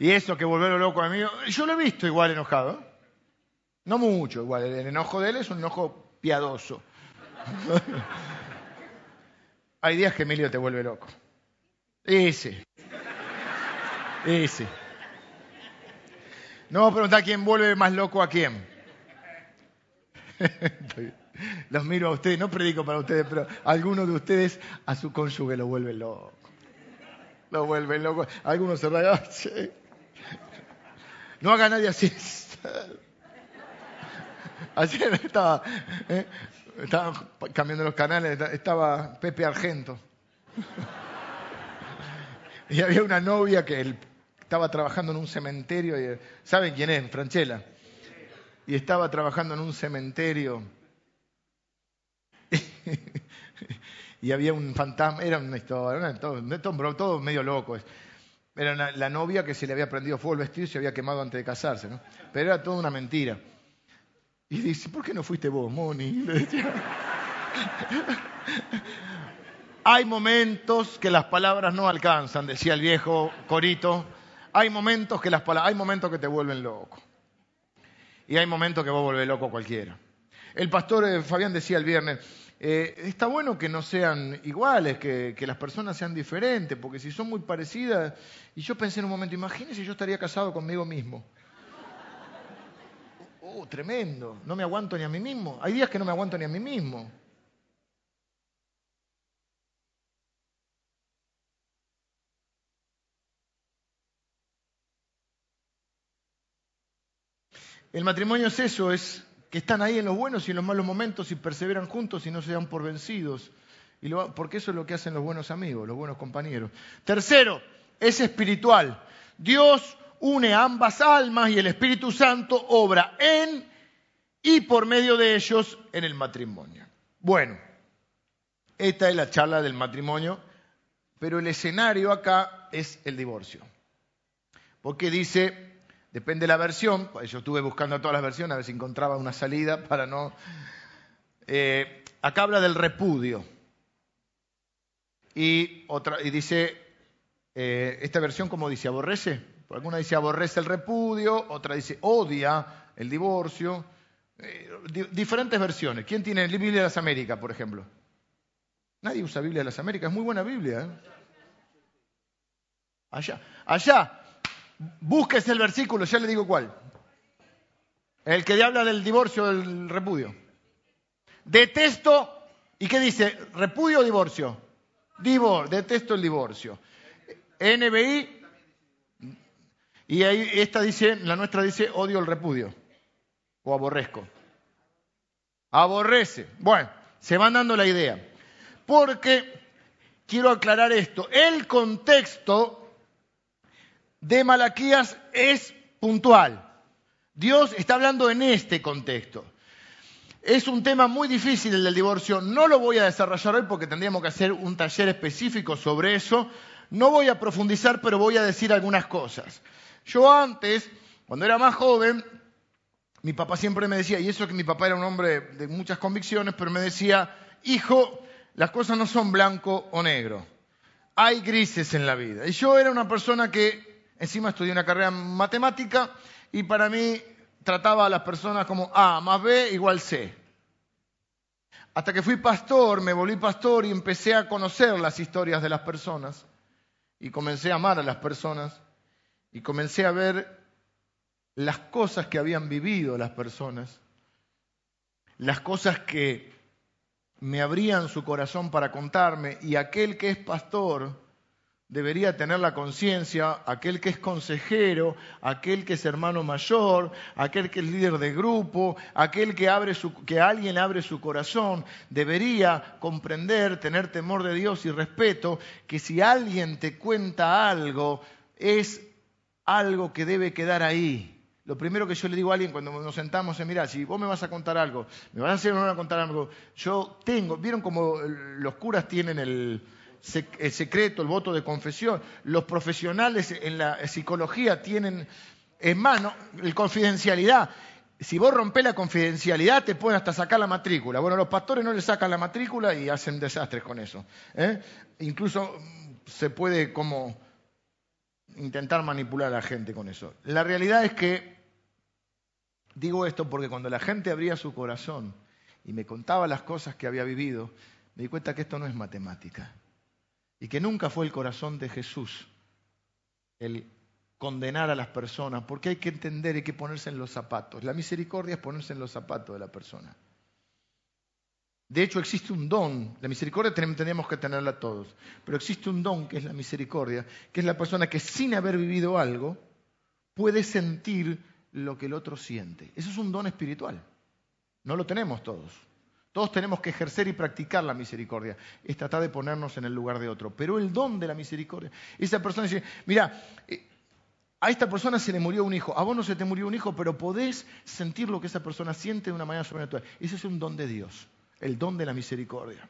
Y eso que volverlo loco a mí, yo lo he visto igual enojado. No mucho, igual. El enojo de él es un enojo piadoso. Hay días que Emilio te vuelve loco. Ese. Ese. No vamos a preguntar quién vuelve más loco a quién. Los miro a ustedes, no predico para ustedes, pero algunos de ustedes a su cónyuge lo vuelven loco. Lo vuelven loco. Algunos se rayan. No haga nadie así. Ayer estaba, ¿eh? cambiando los canales, estaba Pepe Argento. Y había una novia que estaba trabajando en un cementerio. ¿Saben quién es? Franchella. Y estaba trabajando en un cementerio. y había un fantasma, era una historia, todo, todo, medio loco. Era la novia que se le había prendido fuego el vestido y se había quemado antes de casarse, ¿no? Pero era toda una mentira. Y dice, ¿por qué no fuiste vos, Moni? Hay momentos que las palabras no alcanzan, decía el viejo Corito. Hay momentos que las palabras, hay momentos que te vuelven loco. Y hay momentos que vos volvés loco cualquiera. El pastor eh, Fabián decía el viernes, eh, está bueno que no sean iguales, que, las personas sean diferentes, porque si son muy parecidas, y yo pensé en un momento, imagínese yo estaría casado conmigo mismo. Oh, tremendo, no me aguanto ni a mí mismo. Hay días que no me aguanto ni a mí mismo. El matrimonio es eso, es que están ahí en los buenos y en los malos momentos y perseveran juntos y no se dan por vencidos. Y porque eso es lo que hacen los buenos amigos, los buenos compañeros. Tercero, es espiritual. Dios une ambas almas y el Espíritu Santo obra en y por medio de ellos en el matrimonio. Bueno, esta es la charla del matrimonio, pero el escenario acá es el divorcio. Porque dice Depende de la versión, pues yo estuve buscando todas las versiones a ver si encontraba una salida para no... Eh, acá habla del repudio. Y, otra, y dice, eh, esta versión como dice, aborrece. Alguna dice aborrece el repudio, otra dice odia el divorcio. Eh, diferentes versiones. ¿Quién tiene Biblia de las Américas, por ejemplo? Nadie usa Biblia de las Américas, es muy buena Biblia. Allá, allá, Búsquese el versículo, ya le digo cuál. El que habla del divorcio, del repudio. Detesto, ¿y qué dice? ¿Repudio o divorcio? Divor, detesto el divorcio. NBI, y ahí esta dice, la nuestra dice, odio el repudio. O aborrezco. Aborrece. Bueno, se van dando la idea. Porque quiero aclarar esto. El contexto de Malaquías es puntual. Dios está hablando en este contexto. Es un tema muy difícil el del divorcio. No lo voy a desarrollar hoy porque tendríamos que hacer un taller específico sobre eso. No voy a profundizar, pero voy a decir algunas cosas. Yo antes, cuando era más joven, mi papá siempre me decía, y eso que mi papá era un hombre de muchas convicciones, pero me decía, hijo, las cosas no son blanco o negro. Hay grises en la vida. Y yo era una persona que Encima estudié una carrera en matemática y para mí trataba a las personas como A más B igual C. Hasta que fui pastor, me volví pastor y empecé a conocer las historias de las personas y comencé a amar a las personas y comencé a ver las cosas que habían vivido las personas, las cosas que me abrían su corazón para contarme y aquel que es pastor debería tener la conciencia, aquel que es consejero, aquel que es hermano mayor, aquel que es líder de grupo, aquel que, alguien abre su corazón, debería comprender, tener temor de Dios y respeto, que si alguien te cuenta algo, es algo que debe quedar ahí. Lo primero que yo le digo a alguien cuando nos sentamos es, mira, si vos me vas a contar algo, me vas a hacer a contar algo, yo tengo, ¿vieron cómo los curas tienen el, el secreto, el voto de confesión. Los profesionales en la psicología tienen en mano el confidencialidad. Si vos rompés la confidencialidad, te pueden hasta sacar la matrícula. Bueno, los pastores no le sacan la matrícula y hacen desastres con eso. ¿eh? Incluso se puede como intentar manipular a la gente con eso. La realidad es que digo esto porque cuando la gente abría su corazón y me contaba las cosas que había vivido, me di cuenta que esto no es matemática y que nunca fue el corazón de Jesús el condenar a las personas, porque hay que entender, hay que ponerse en los zapatos. La misericordia es ponerse en los zapatos de la persona. De hecho, existe un don. La misericordia tenemos que tenerla todos. Pero existe un don que es la misericordia, que es la persona que sin haber vivido algo puede sentir lo que el otro siente. Eso es un don espiritual. No lo tenemos todos. Todos tenemos que ejercer y practicar la misericordia. Es tratar de ponernos en el lugar de otro. Pero el don de la misericordia, esa persona dice, mira, eh, a esta persona se le murió un hijo, a vos no se te murió un hijo, pero podés sentir lo que esa persona siente de una manera sobrenatural. Ese es un don de Dios, el don de la misericordia.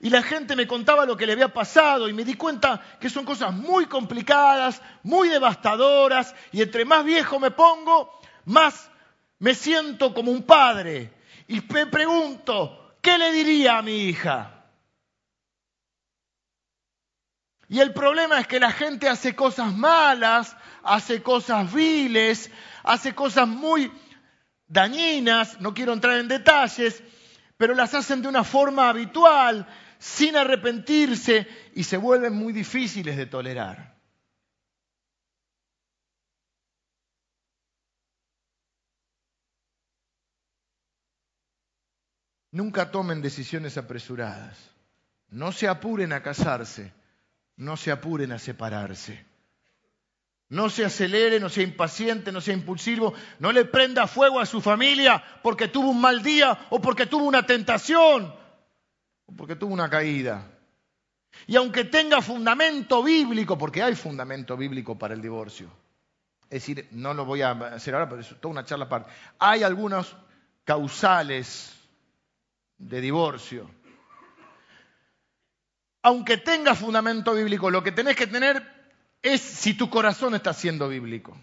Y la gente me contaba lo que le había pasado y me di cuenta que son cosas muy complicadas, muy devastadoras, y entre más viejo me pongo, más me siento como un padre. Y me pregunto, ¿qué le diría a mi hija? Y el problema es que la gente hace cosas malas, hace cosas viles, hace cosas muy dañinas, no quiero entrar en detalles, pero las hacen de una forma habitual, sin arrepentirse, y se vuelven muy difíciles de tolerar. Nunca tomen decisiones apresuradas. No se apuren a casarse no se apuren a separarse. No se acelere, no sea impaciente, no sea impulsivo, no le prenda fuego a su familia porque tuvo un mal día o porque tuvo una tentación o porque tuvo una caída. Y aunque tenga fundamento bíblico, porque hay fundamento bíblico para el divorcio, es decir, no lo voy a hacer ahora, pero es toda una charla aparte, hay algunos causales de divorcio aunque tenga fundamento bíblico, lo que tenés que tener es si tu corazón está siendo bíblico.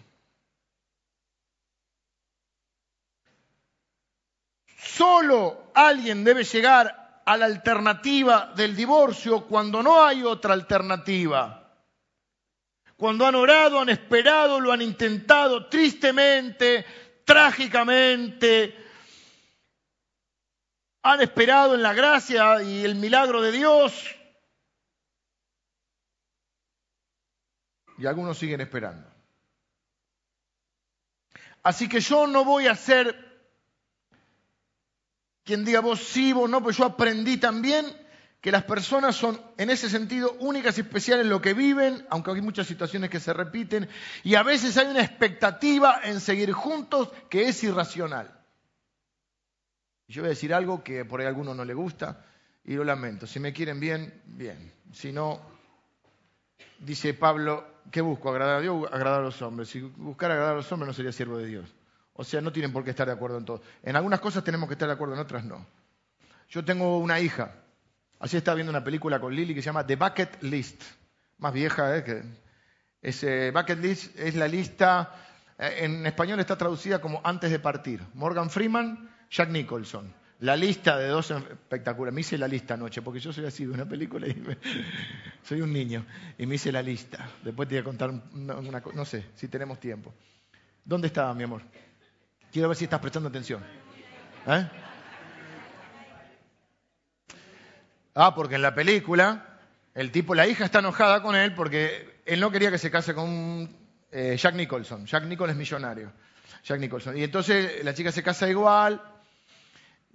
Solo alguien debe llegar a la alternativa del divorcio cuando no hay otra alternativa. Cuando han orado, han esperado, lo han intentado tristemente, trágicamente, han esperado en la gracia y el milagro de Dios, y algunos siguen esperando. Así que yo no voy a ser quien diga vos sí, vos no, pues yo aprendí también que las personas son en ese sentido únicas y especiales en lo que viven, aunque hay muchas situaciones que se repiten, y a veces hay una expectativa en seguir juntos que es irracional. Yo voy a decir algo que por ahí a alguno no le gusta y lo lamento. Si me quieren bien, bien. Si no, dice Pablo, ¿qué busco? ¿Agradar a Dios o agradar a los hombres? Si buscara agradar a los hombres no sería siervo de Dios. O sea, no tienen por qué estar de acuerdo en todo. En algunas cosas tenemos que estar de acuerdo, en otras no. Yo tengo una hija. Así estaba viendo una película con Lily que se llama The Bucket List. Más vieja, ¿eh? Que ese Bucket List es la lista, eh, en español está traducida como antes de partir. Morgan Freeman, Jack Nicholson. La lista de dos espectaculares. Me hice la lista anoche, porque yo soy así de una película y soy un niño. Y me hice la lista. Después te voy a contar una, cosa. No sé si tenemos tiempo. ¿Dónde estaba, mi amor? Quiero ver si estás prestando atención. ¿Eh? Ah, porque en la película, el tipo, la hija está enojada con él porque él no quería que se case con eh, Jack Nicholson. Jack Nicholson es millonario. Jack Nicholson. Y entonces la chica se casa igual,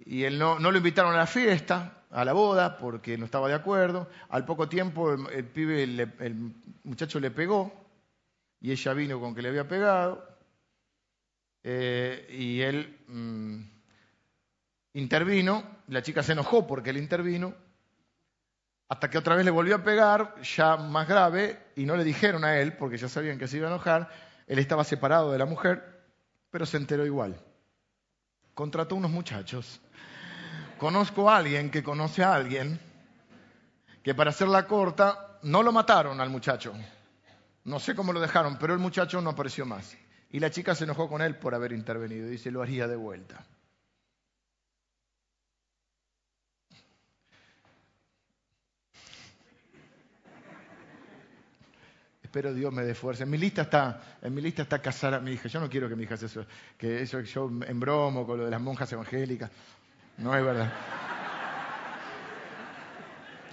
y él no, lo invitaron a la fiesta, a la boda, porque no estaba de acuerdo. Al poco tiempo el, pibe, el, muchacho le pegó y ella vino con que le había pegado eh, y él mm, intervino, la chica se enojó porque él intervino, hasta que otra vez le volvió a pegar, ya más grave, y no le dijeron a él, porque ya sabían que se iba a enojar, él estaba separado de la mujer, pero se enteró igual. Contrató unos muchachos Conozco a alguien que conoce a alguien que para hacerla corta no lo mataron al muchacho. No sé cómo lo dejaron, pero el muchacho no apareció más. Y la chica se enojó con él por haber intervenido. Dice, lo haría de vuelta. Espero Dios me dé fuerza. En mi lista está, en mi lista está casar a mi hija. Yo no quiero que mi hija se que eso yo en bromo con lo de las monjas evangélicas. No es verdad.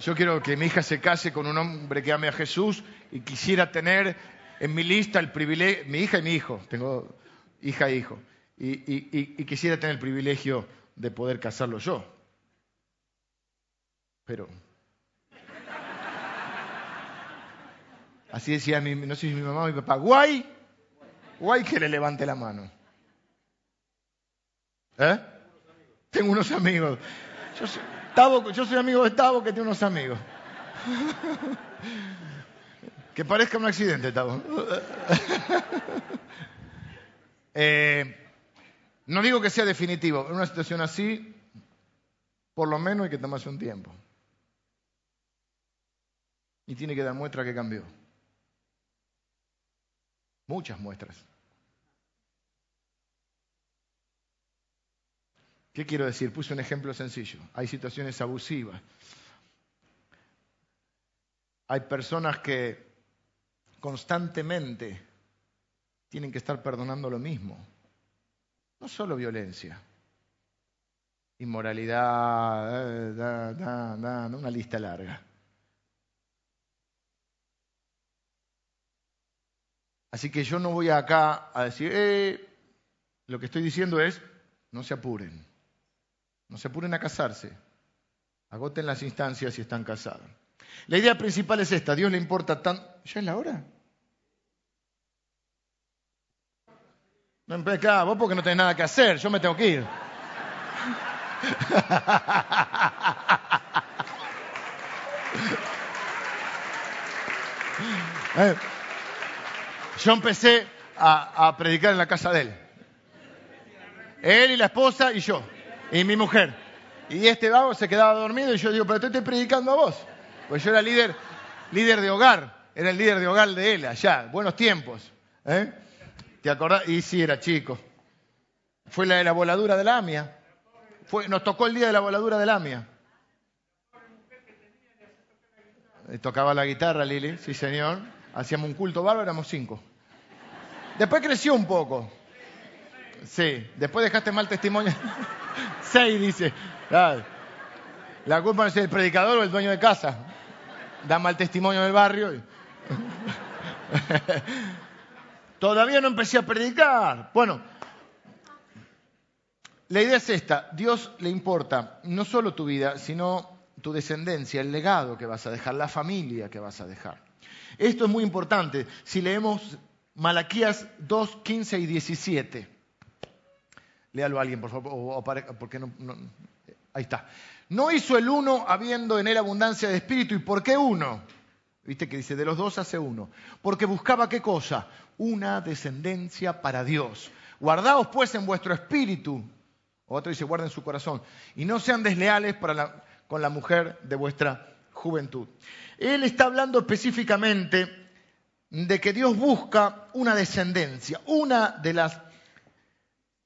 Yo quiero que mi hija se case con un hombre que ame a Jesús y quisiera tener en mi lista el privilegio, mi hija y mi hijo, tengo hija e hijo, y, quisiera tener el privilegio de poder casarlo yo. Pero Así decía, mi, no sé si mi mamá o mi papá, guay, guay que le levante la mano. ¿Eh? Tengo unos amigos. Yo soy, amigo de Tavo que tiene unos amigos. que parezca un accidente, Tavo. Eh, no digo que sea definitivo. En una situación así, por lo menos hay que tomarse un tiempo. Y tiene que dar muestra que cambió. Muchas muestras. ¿Qué quiero decir? Puse un ejemplo sencillo. Hay situaciones abusivas. Hay personas que constantemente tienen que estar perdonando lo mismo. No solo violencia, inmoralidad, eh, una lista larga. Así que yo no voy acá a decir, eh, lo que estoy diciendo es, no se apuren, no se apuren a casarse, agoten las instancias si están casados. La idea principal es esta, Dios le importa tan... ¿Ya es la hora? No acá, vos porque no tenés nada que hacer, yo me tengo que ir. eh. Yo empecé a, predicar en la casa de él. Él y la esposa y yo. Y mi mujer. Y este vago se quedaba dormido y yo digo, pero te estoy predicando a vos. Pues yo era líder, líder de hogar. Era el líder de hogar de él allá. Buenos tiempos. ¿eh? ¿Te acordás? Y sí, era chico. Fue la de la voladura de la AMIA. Fue, nos tocó el día de la voladura de la AMIA. Tocaba la guitarra, Lili, sí señor. Hacíamos un culto bárbaro, éramos cinco. Después creció un poco. Sí, después dejaste mal testimonio. Seis, dice. La culpa no es el predicador o el dueño de casa. Da mal testimonio del barrio. Todavía no empecé a predicar. Bueno, la idea es esta. Dios le importa no solo tu vida, sino tu descendencia, el legado que vas a dejar, la familia que vas a dejar. Esto es muy importante. Si leemos Malaquías 2, 15 y 17. Léalo a alguien, por favor, porque no, ahí está. No hizo el uno habiendo en él abundancia de espíritu. ¿Y por qué uno? Viste que dice, de los dos hace uno. Porque buscaba qué cosa? Una descendencia para Dios. Guardaos pues en vuestro espíritu. Otro dice, guarden su corazón. Y no sean desleales con la mujer de vuestra juventud. Él está hablando específicamente de que Dios busca una descendencia. Una de las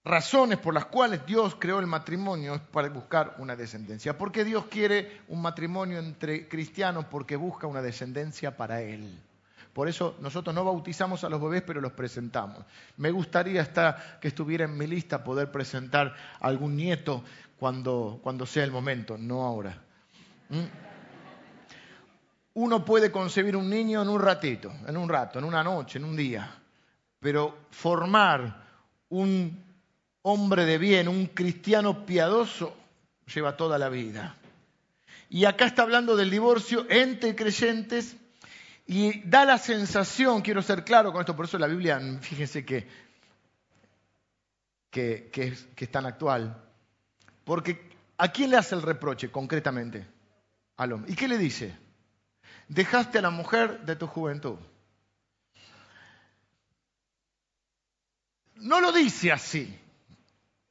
razones por las cuales Dios creó el matrimonio es para buscar una descendencia. ¿Por qué Dios quiere un matrimonio entre cristianos? Porque busca una descendencia para Él. Por eso nosotros no bautizamos a los bebés, pero los presentamos. Me gustaría estar, que estuviera en mi lista poder presentar a algún nieto cuando, cuando sea el momento, no ahora. ¿Mm? uno puede concebir un niño en un ratito, en un rato, en una noche, en un día, pero formar un hombre de bien, un cristiano piadoso, lleva toda la vida. Y acá está hablando del divorcio entre creyentes y da la sensación, quiero ser claro con esto, por eso la Biblia, fíjense que, que, es, que es tan actual, porque ¿a quién le hace el reproche concretamente? Al hombre. ¿Y qué le dice? dejaste a la mujer de tu juventud. No lo dice así,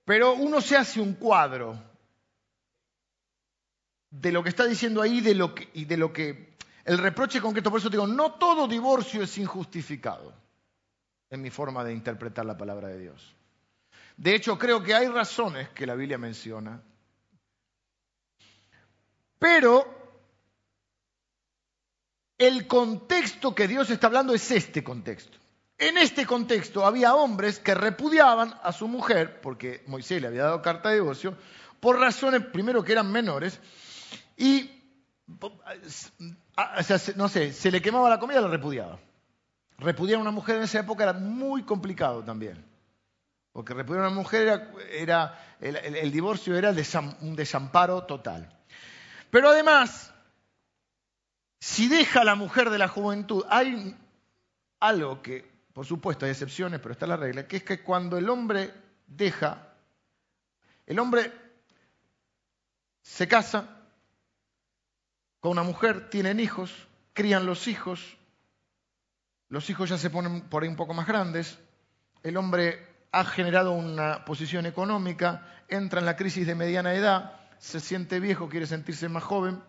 pero uno se hace un cuadro de lo que está diciendo ahí de lo que, y de lo que el reproche concreto. Por eso digo, no todo divorcio es injustificado, en mi forma de interpretar la palabra de Dios. De hecho, creo que hay razones que la Biblia menciona, pero el contexto que Dios está hablando es este contexto. En este contexto había hombres que repudiaban a su mujer, porque Moisés le había dado carta de divorcio, por razones, primero, que eran menores, y no sé, se le quemaba la comida, la repudiaba. Repudiar a una mujer en esa época era muy complicado también. Porque repudiar a una mujer era, el, divorcio era un desamparo total. Pero además, si deja a la mujer de la juventud, hay algo que, por supuesto, hay excepciones, pero está la regla, que es que cuando el hombre deja, el hombre se casa con una mujer, tienen hijos, crían los hijos, los hijos ya se ponen por ahí un poco más grandes, el hombre ha generado una posición económica, entra en la crisis de mediana edad, se siente viejo, quiere sentirse más joven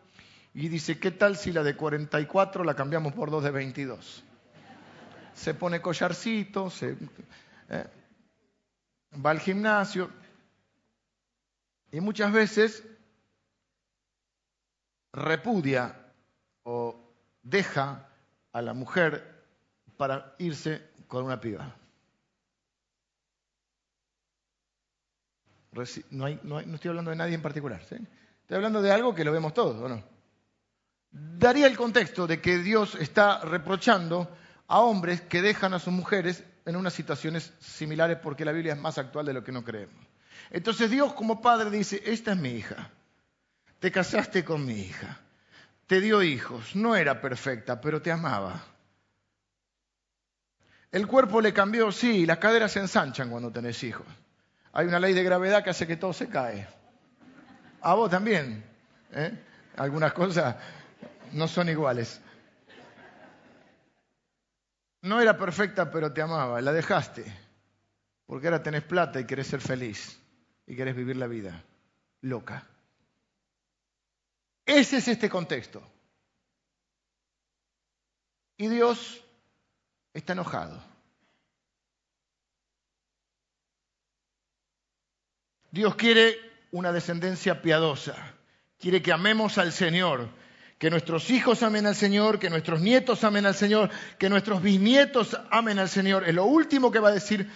y dice, ¿qué tal si la de 44 la cambiamos por dos de 22? Se pone collarcito, se, eh, va al gimnasio y muchas veces repudia o deja a la mujer para irse con una piba. No, estoy hablando de nadie en particular, estoy hablando de algo que lo vemos todos, ¿o no? Daría el contexto de que Dios está reprochando a hombres que dejan a sus mujeres en unas situaciones similares porque la Biblia es más actual de lo que no creemos. Entonces Dios como padre dice, esta es mi hija, te casaste con mi hija, te dio hijos, no era perfecta, pero te amaba. El cuerpo le cambió, sí, las caderas se ensanchan cuando tenés hijos. Hay una ley de gravedad que hace que todo se cae. A vos también. ¿eh? Algunas cosas no son iguales. No era perfecta, pero te amaba. La dejaste. Porque ahora tenés plata y querés ser feliz. Y querés vivir la vida. Loca. Ese es este contexto. Y Dios está enojado. Dios quiere una descendencia piadosa, quiere que amemos al Señor, que nuestros hijos amen al Señor, que nuestros nietos amen al Señor, que nuestros bisnietos amen al Señor. Es lo último que va a decir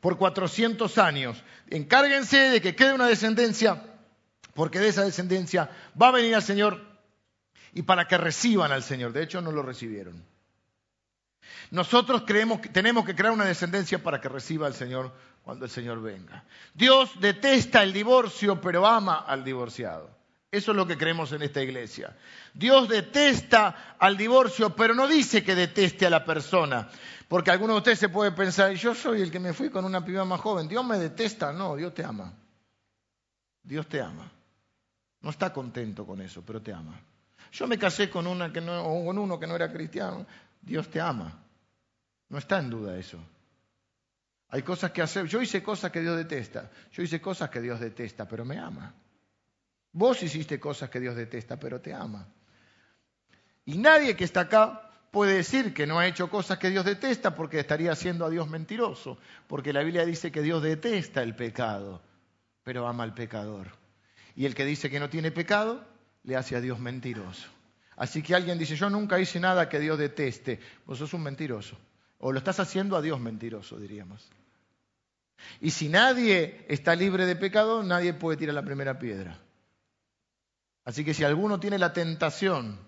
por 400 años. Encárguense de que quede una descendencia, porque de esa descendencia va a venir al Señor y para que reciban al Señor. De hecho, no lo recibieron. Nosotros creemos que tenemos que crear una descendencia para que reciba al Señor cuando el Señor venga. Dios detesta el divorcio, pero ama al divorciado. Eso es lo que creemos en esta iglesia. Dios detesta al divorcio, pero no dice que deteste a la persona. Porque alguno de ustedes se puede pensar, yo soy el que me fui con una piba más joven. Dios me detesta. No, Dios te ama. Dios te ama. No está contento con eso, pero te ama. Yo me casé con, una que no, o con uno que no era cristiano. Dios te ama. No está en duda eso. Hay cosas que hacer. Yo hice cosas que Dios detesta. Yo hice cosas que Dios detesta, pero me ama. Vos hiciste cosas que Dios detesta, pero te ama. Y nadie que está acá puede decir que no ha hecho cosas que Dios detesta porque estaría haciendo a Dios mentiroso. Porque la Biblia dice que Dios detesta el pecado, pero ama al pecador. Y el que dice que no tiene pecado, le hace a Dios mentiroso. Así que alguien dice, yo nunca hice nada que Dios deteste. Vos sos un mentiroso. O lo estás haciendo a Dios mentiroso, diríamos. Y si nadie está libre de pecado, nadie puede tirar la primera piedra. Así que si alguno tiene la tentación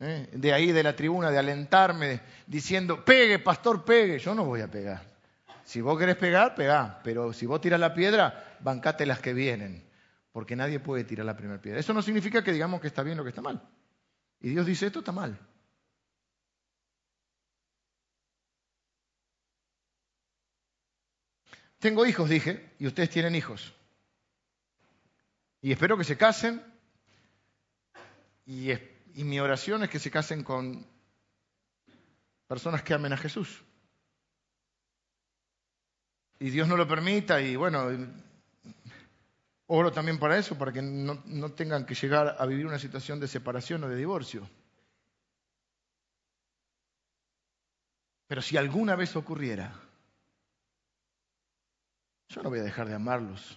¿eh? de ahí de la tribuna de alentarme diciendo, pegue, pastor, pegue, yo no voy a pegar. Si vos querés pegar, pegá. Pero si vos tiras la piedra, bancate las que vienen. Porque nadie puede tirar la primera piedra. Eso no significa que digamos que está bien o que está mal. Y Dios dice, esto está mal. Tengo hijos, dije, y ustedes tienen hijos. Y espero que se casen. Y, mi oración es que se casen con personas que amen a Jesús. Y Dios no lo permita, y bueno, oro también para eso, para que no, no tengan que llegar a vivir una situación de separación o de divorcio. Pero si alguna vez ocurriera, yo no voy a dejar de amarlos.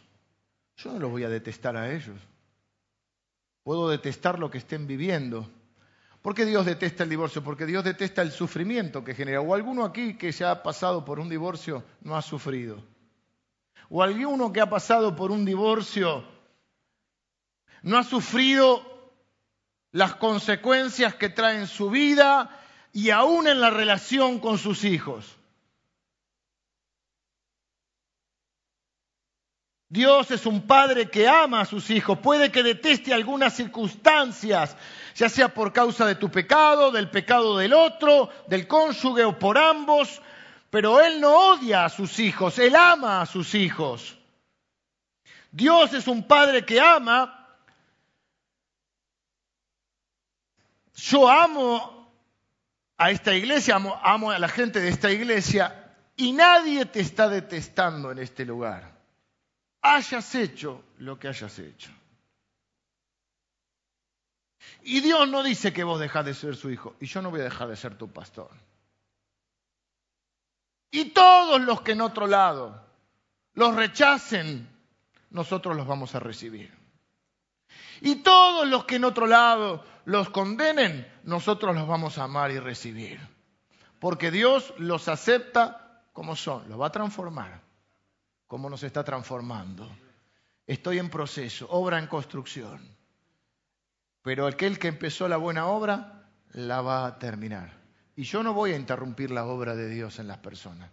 Yo no los voy a detestar a ellos. Puedo detestar lo que estén viviendo. ¿Por qué Dios detesta el divorcio? Porque Dios detesta el sufrimiento que genera. O alguno aquí que ya ha pasado por un divorcio no ha sufrido. O alguno que ha pasado por un divorcio no ha sufrido las consecuencias que traen su vida y aún en la relación con sus hijos. Dios es un padre que ama a sus hijos. Puede que deteste algunas circunstancias, ya sea por causa de tu pecado, del pecado del otro, del cónyuge o por ambos, pero Él no odia a sus hijos, Él ama a sus hijos. Dios es un padre que ama. Yo amo a esta iglesia, amo, amo a la gente de esta iglesia y nadie te está detestando en este lugar hayas hecho lo que hayas hecho. Y Dios no dice que vos dejás de ser su hijo, y yo no voy a dejar de ser tu pastor. Y todos los que en otro lado los rechacen, nosotros los vamos a recibir. Y todos los que en otro lado los condenen, nosotros los vamos a amar y recibir. Porque Dios los acepta como son, los va a transformar cómo nos está transformando. Estoy en proceso, obra en construcción. Pero aquel que empezó la buena obra, la va a terminar. Y yo no voy a interrumpir la obra de Dios en las personas.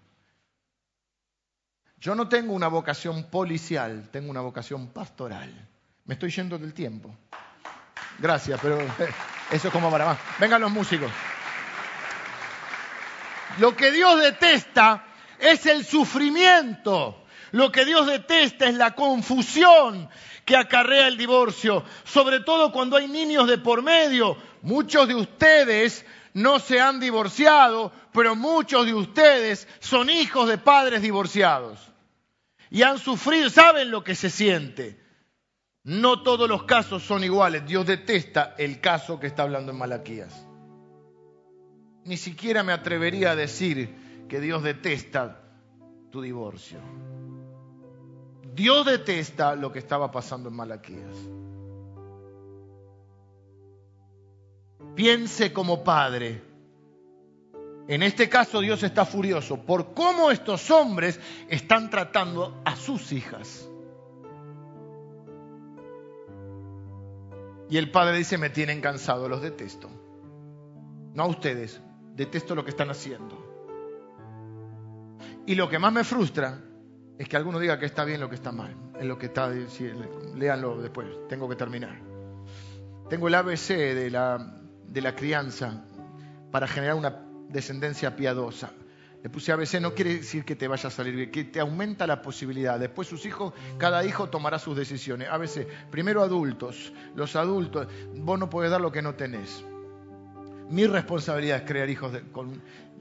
Yo no tengo una vocación policial, tengo una vocación pastoral. Me estoy yendo del tiempo. Gracias, pero eso es como para más. Vengan los músicos. Lo que Dios detesta es el sufrimiento. Lo que Dios detesta es la confusión que acarrea el divorcio, sobre todo cuando hay niños de por medio. Muchos de ustedes no se han divorciado, pero muchos de ustedes son hijos de padres divorciados. Y han sufrido, saben lo que se siente. No todos los casos son iguales. Dios detesta el caso que está hablando en Malaquías. Ni siquiera me atrevería a decir que Dios detesta tu divorcio. Dios detesta lo que estaba pasando en Malaquías. Piense como padre. En este caso Dios está furioso por cómo estos hombres están tratando a sus hijas. Y el padre dice, me tienen cansado, los detesto. No a ustedes, detesto lo que están haciendo. Y lo que más me frustra es que alguno diga que está bien lo que está mal. Es lo que está, léanlo después, tengo que terminar. Tengo el ABC de la, de la crianza para generar una descendencia piadosa. Le puse ABC, no quiere decir que te vaya a salir bien, que te aumenta la posibilidad. Después sus hijos, cada hijo tomará sus decisiones. ABC, primero adultos, los adultos, vos no podés dar lo que no tenés. Mi responsabilidad es crear hijos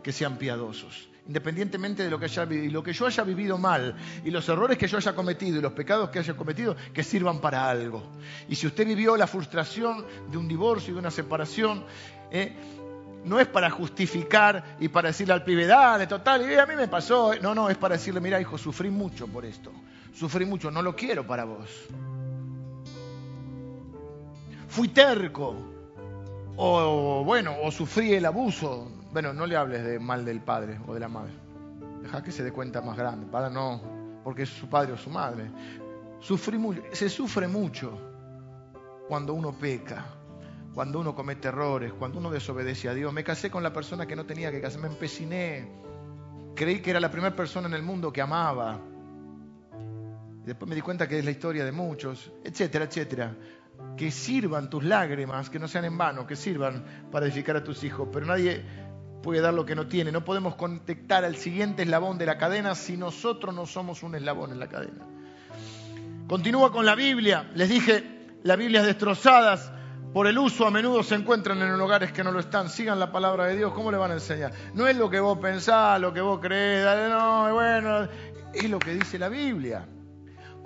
que sean piadosos independientemente de lo que haya vivido, y lo que yo haya vivido mal, y los errores que yo haya cometido, y los pecados que haya cometido, que sirvan para algo. Y si usted vivió la frustración de un divorcio y de una separación, eh, no es para justificar y para decirle al pibe, dale, total, y a mí me pasó. No, no, es para decirle, mira, hijo, sufrí mucho por esto. Sufrí mucho, no lo quiero para vos. Fui terco. O bueno, o sufrí el abuso bueno, no le hables de mal del padre o de la madre. Deja que se dé cuenta más grande. Para no, porque es su padre o su madre. se sufre mucho cuando uno peca, cuando uno comete errores, cuando uno desobedece a Dios. Me casé con la persona que no tenía que casarme, me empeciné. Creí que era la primera persona en el mundo que amaba. después me di cuenta que es la historia de muchos, etcétera, etcétera que sirvan tus lágrimas, que no sean en vano, que sirvan para edificar a tus hijos. Pero nadie puede dar lo que no tiene. No podemos conectar al siguiente eslabón de la cadena si nosotros no somos un eslabón en la cadena. Continúa con la Biblia. Les dije, las Biblias destrozadas por el uso a menudo se encuentran en lugares que no lo están. Sigan la palabra de Dios. ¿Cómo le van a enseñar? No es lo que vos pensás, lo que vos crees. No, bueno, es lo que dice la Biblia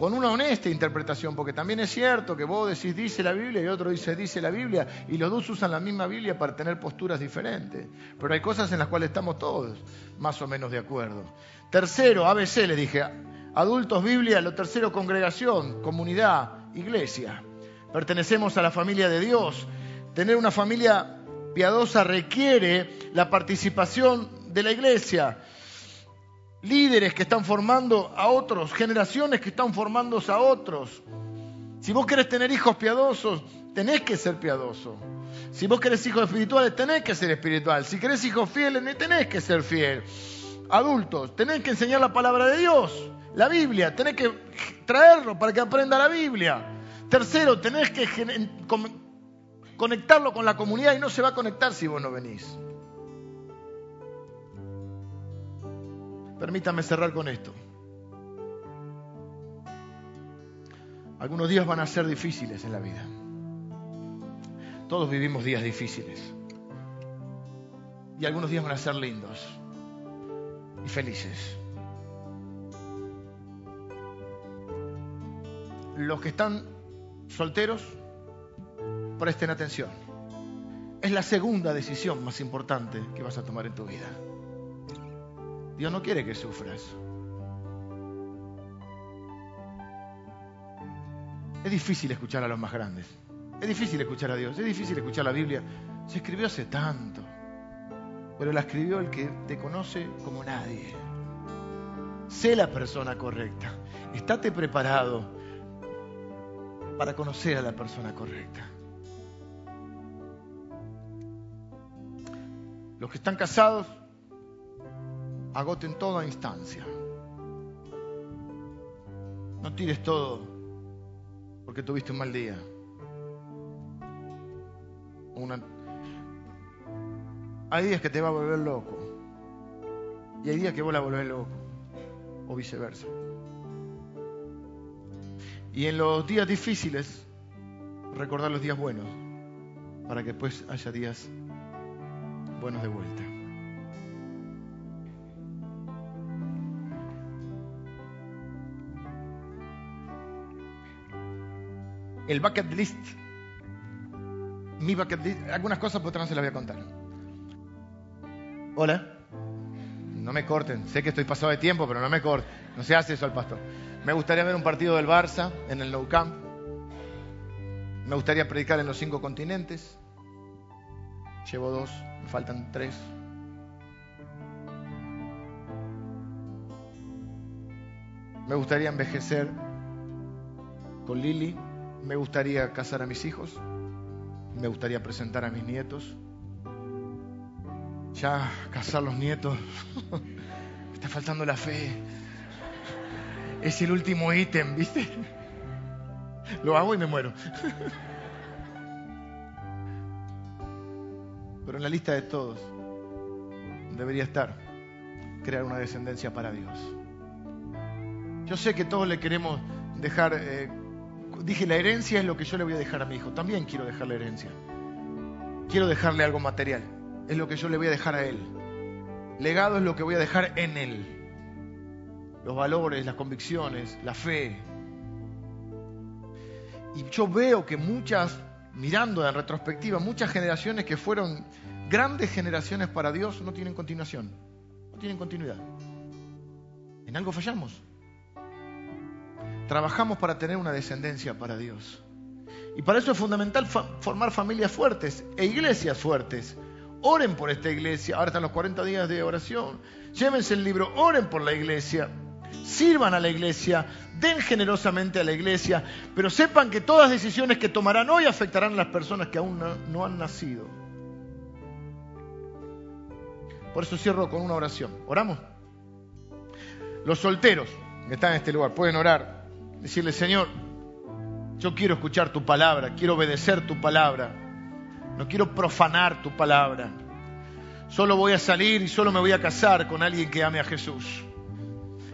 con una honesta interpretación, porque también es cierto que vos decís dice la Biblia y otro dice dice la Biblia, y los dos usan la misma Biblia para tener posturas diferentes. Pero hay cosas en las cuales estamos todos más o menos de acuerdo. Tercero, ABC le dije, adultos Biblia, lo tercero congregación, comunidad, iglesia. Pertenecemos a la familia de Dios. Tener una familia piadosa requiere la participación de la iglesia líderes que están formando a otros, generaciones que están formándose a otros. Si vos querés tener hijos piadosos, tenés que ser piadoso. Si vos querés hijos espirituales, tenés que ser espiritual. Si querés hijos fieles, tenés que ser fiel. Adultos, tenés que enseñar la palabra de Dios, la Biblia, tenés que traerlo para que aprenda la Biblia. Tercero, tenés que conectarlo con la comunidad y no se va a conectar si vos no venís. Permítame cerrar con esto. Algunos días van a ser difíciles en la vida. Todos vivimos días difíciles. Y algunos días van a ser lindos y felices. Los que están solteros, presten atención. Es la segunda decisión más importante que vas a tomar en tu vida. Dios no quiere que sufras. Es difícil escuchar a los más grandes. Es difícil escuchar a Dios. Es difícil escuchar la Biblia. Se escribió hace tanto. Pero la escribió el que te conoce como nadie. Sé la persona correcta. Estate preparado para conocer a la persona correcta. Los que están casados, agoten toda instancia. No tires todo porque tuviste un mal día. Hay días que te va a volver loco. Y hay días que vos la volvés loco. O viceversa. Y en los días difíciles, recordar los días buenos. Para que después haya días buenos de vuelta. El bucket list. Mi bucket list. Algunas cosas por no se las voy a contar. Hola. No me corten. Sé que estoy pasado de tiempo, pero no me corten. No se hace eso al pastor. Me gustaría ver un partido del Barça en el Nou Camp. Me gustaría predicar en los cinco continentes. Llevo dos, me faltan tres. Me gustaría envejecer con Lili. Me gustaría casar a mis hijos. Me gustaría presentar a mis nietos. Ya casar los nietos. Está faltando la fe. Es el último ítem, ¿viste? Lo hago y me muero. Pero en la lista de todos debería estar crear una descendencia para Dios. Yo sé que todos le queremos dejar, eh, dije, la herencia es lo que yo le voy a dejar a mi hijo. También quiero dejar la herencia. Quiero dejarle algo material. Es lo que yo le voy a dejar a él. Legado es lo que voy a dejar en él. Los valores, las convicciones, la fe. Y yo veo que muchas mirando en retrospectiva, muchas generaciones que fueron grandes generaciones para Dios no tienen continuación, no tienen continuidad. En algo fallamos. Trabajamos para tener una descendencia para Dios. Y para eso es fundamental formar familias fuertes e iglesias fuertes. Oren por esta iglesia. Ahora están los 40 días de oración. Llévense el libro, oren por la iglesia sirvan a la iglesia, den generosamente a la iglesia, pero sepan que todas decisiones que tomarán hoy afectarán a las personas que aún no, han nacido. Por eso cierro con una oración. ¿Oramos? Los solteros que están en este lugar pueden orar, decirle, Señor, yo quiero escuchar tu palabra, quiero obedecer tu palabra, no quiero profanar tu palabra. Solo voy a salir y solo me voy a casar con alguien que ame a Jesús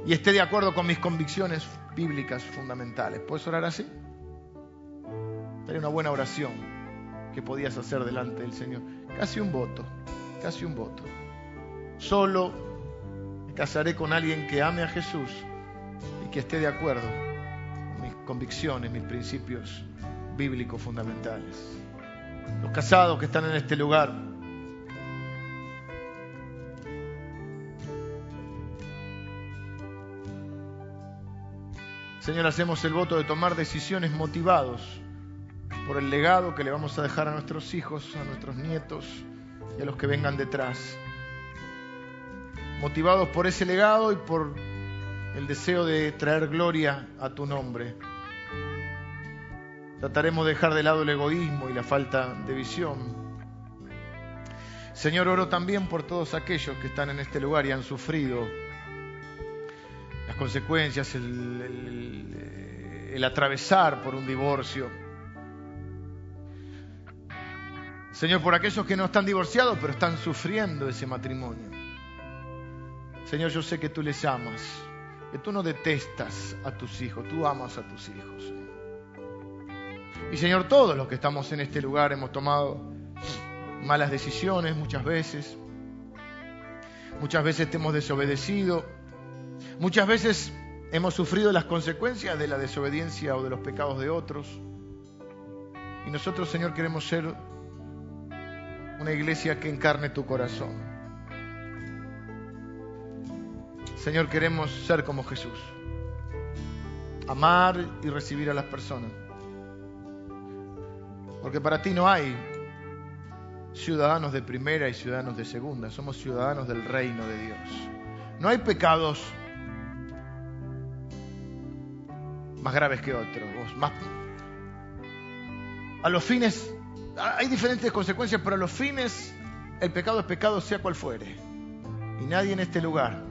y esté de acuerdo con mis convicciones bíblicas fundamentales. ¿Puedes orar así? Sería una buena oración que podías hacer delante del Señor. Casi un voto, casi un voto. Solo me casaré con alguien que ame a Jesús y que esté de acuerdo convicciones, mis principios bíblicos fundamentales. Los casados que están en este lugar, Señor, hacemos el voto de tomar decisiones motivados por el legado que le vamos a dejar a nuestros hijos, a nuestros nietos y a los que vengan detrás. Motivados por ese legado y por el deseo de traer gloria a tu nombre. Trataremos de dejar de lado el egoísmo y la falta de visión. Señor, oro también por todos aquellos que están en este lugar y han sufrido las consecuencias, el, el, atravesar por un divorcio. Señor, por aquellos que no están divorciados, pero están sufriendo ese matrimonio. Señor, yo sé que tú les amas, que tú no detestas a tus hijos, tú amas a tus hijos. Y Señor, todos los que estamos en este lugar hemos tomado malas decisiones muchas veces. Muchas veces te hemos desobedecido. Muchas veces hemos sufrido las consecuencias de la desobediencia o de los pecados de otros. Y nosotros, Señor, queremos ser una iglesia que encarne tu corazón. Señor, queremos ser como Jesús. Amar y recibir a las personas. Porque para ti no hay ciudadanos de primera y ciudadanos de segunda. Somos ciudadanos del reino de Dios. No hay pecados más graves que otros. A los fines, hay diferentes consecuencias, pero a los fines el pecado es pecado sea cual fuere. Y nadie en este lugar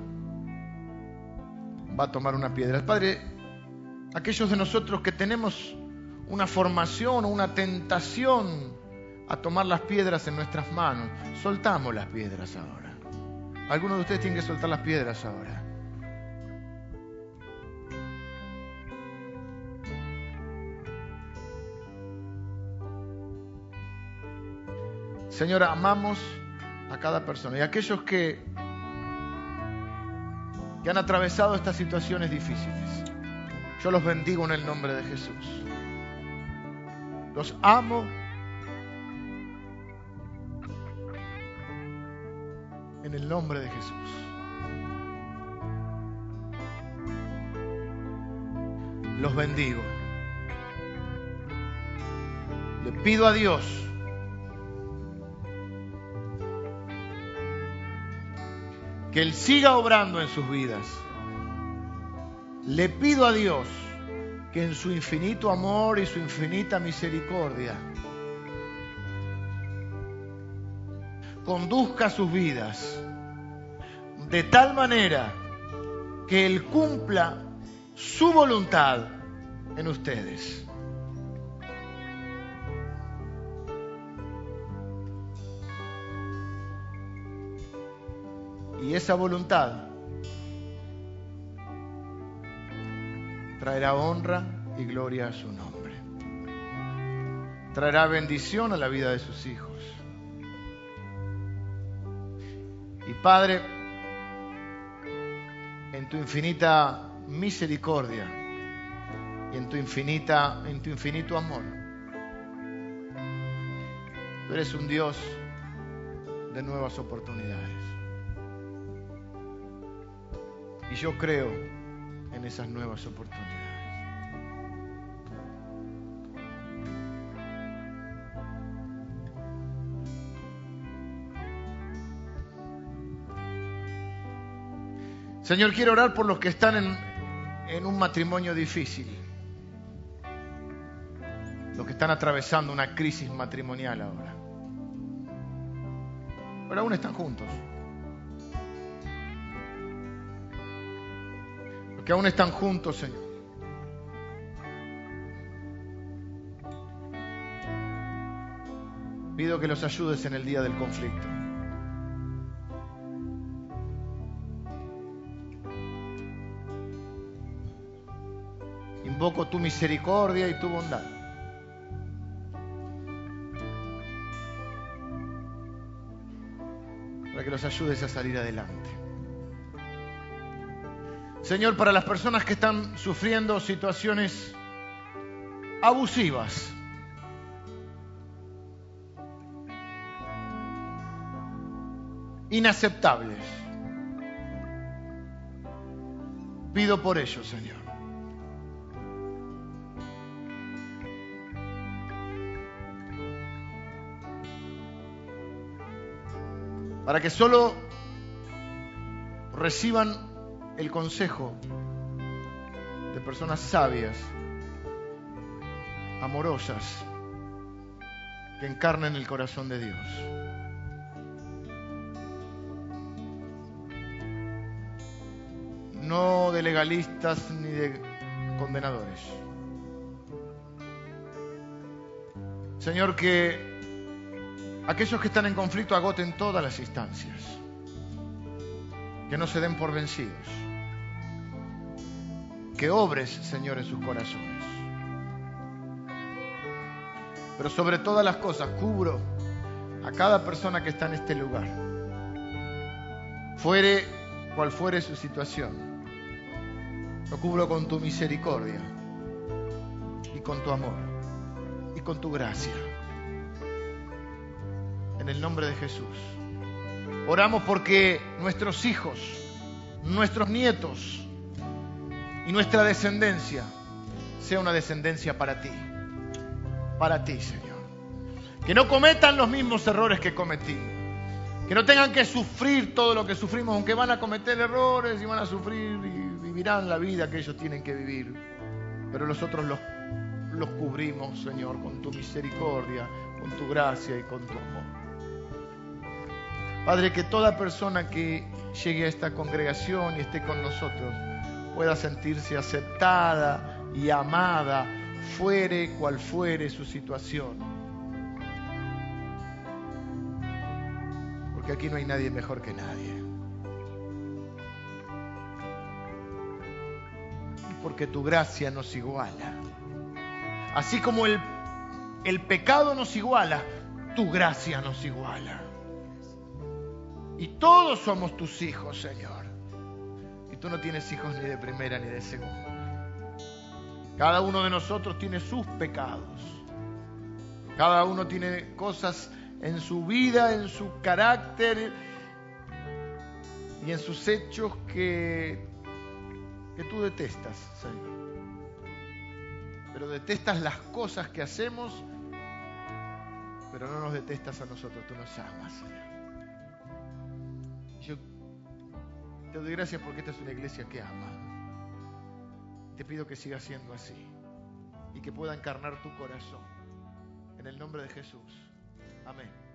va a tomar una piedra. Padre, aquellos de nosotros que tenemos una formación o una tentación a tomar las piedras en nuestras manos, soltamos las piedras ahora. Algunos de ustedes tienen que soltar las piedras ahora. Señor, amamos a cada persona y aquellos que que han atravesado estas situaciones difíciles. Yo los bendigo en el nombre de Jesús. Los amo. En el nombre de Jesús. Los bendigo. Le pido a Dios que Él siga obrando en sus vidas. Le pido a Dios en su infinito amor y su infinita misericordia conduzca sus vidas de tal manera que Él cumpla su voluntad en ustedes. Y esa voluntad traerá honra y gloria a su nombre. Traerá bendición a la vida de sus hijos. Y Padre, en tu infinita misericordia y en tu infinita en tu infinito amor. Tú eres un Dios de nuevas oportunidades. Y yo creo en esas nuevas oportunidades. Señor, quiero orar por los que están en, un matrimonio difícil, los que están atravesando una crisis matrimonial ahora. Pero aún están juntos. que aún están juntos, Señor. Pido que los ayudes en el día del conflicto. Tu misericordia y tu bondad. Para que los ayudes a salir adelante. Señor, para las personas que están sufriendo situaciones abusivas. inaceptables. Pido por ellos, Señor. Para que solo reciban el consejo de personas sabias amorosas, que encarnen el corazón de Dios. No de legalistas ni de condenadores. Señor, que aquellos que están en conflicto agoten todas las instancias, que no se den por vencidos, que obres, Señor, en sus corazones. Pero sobre todas las cosas, cubro a cada persona que está en este lugar, fuere cual fuere su situación. Lo cubro con tu misericordia y con tu amor y con tu gracia. En el nombre de Jesús. Oramos porque nuestros hijos, nuestros nietos y nuestra descendencia sea una descendencia para ti para ti, Señor. Que no cometan los mismos errores que cometí. Que no tengan que sufrir todo lo que sufrimos, aunque van a cometer errores y van a sufrir y vivirán la vida que ellos tienen que vivir. Pero nosotros los, los cubrimos, Señor, con tu misericordia, con tu gracia y con tu amor. Padre, que toda persona que llegue a esta congregación y esté con nosotros pueda sentirse aceptada y amada fuere cual fuere su situación. Porque aquí no hay nadie mejor que nadie. Porque tu gracia nos iguala. Así como el, el pecado nos iguala, tu gracia nos iguala. Y todos somos tus hijos, Señor. Y tú no tienes hijos ni de primera ni de segunda. Cada uno de nosotros tiene sus pecados. Cada uno tiene cosas en su vida, en su carácter y en sus hechos que, que tú detestas, Señor. Pero detestas las cosas que hacemos, pero no nos detestas a nosotros, tú nos amas, Señor. Yo te doy gracias porque esta es una iglesia que ama. Te pido que siga siendo así y que pueda encarnar tu corazón. En el nombre de Jesús. Amén.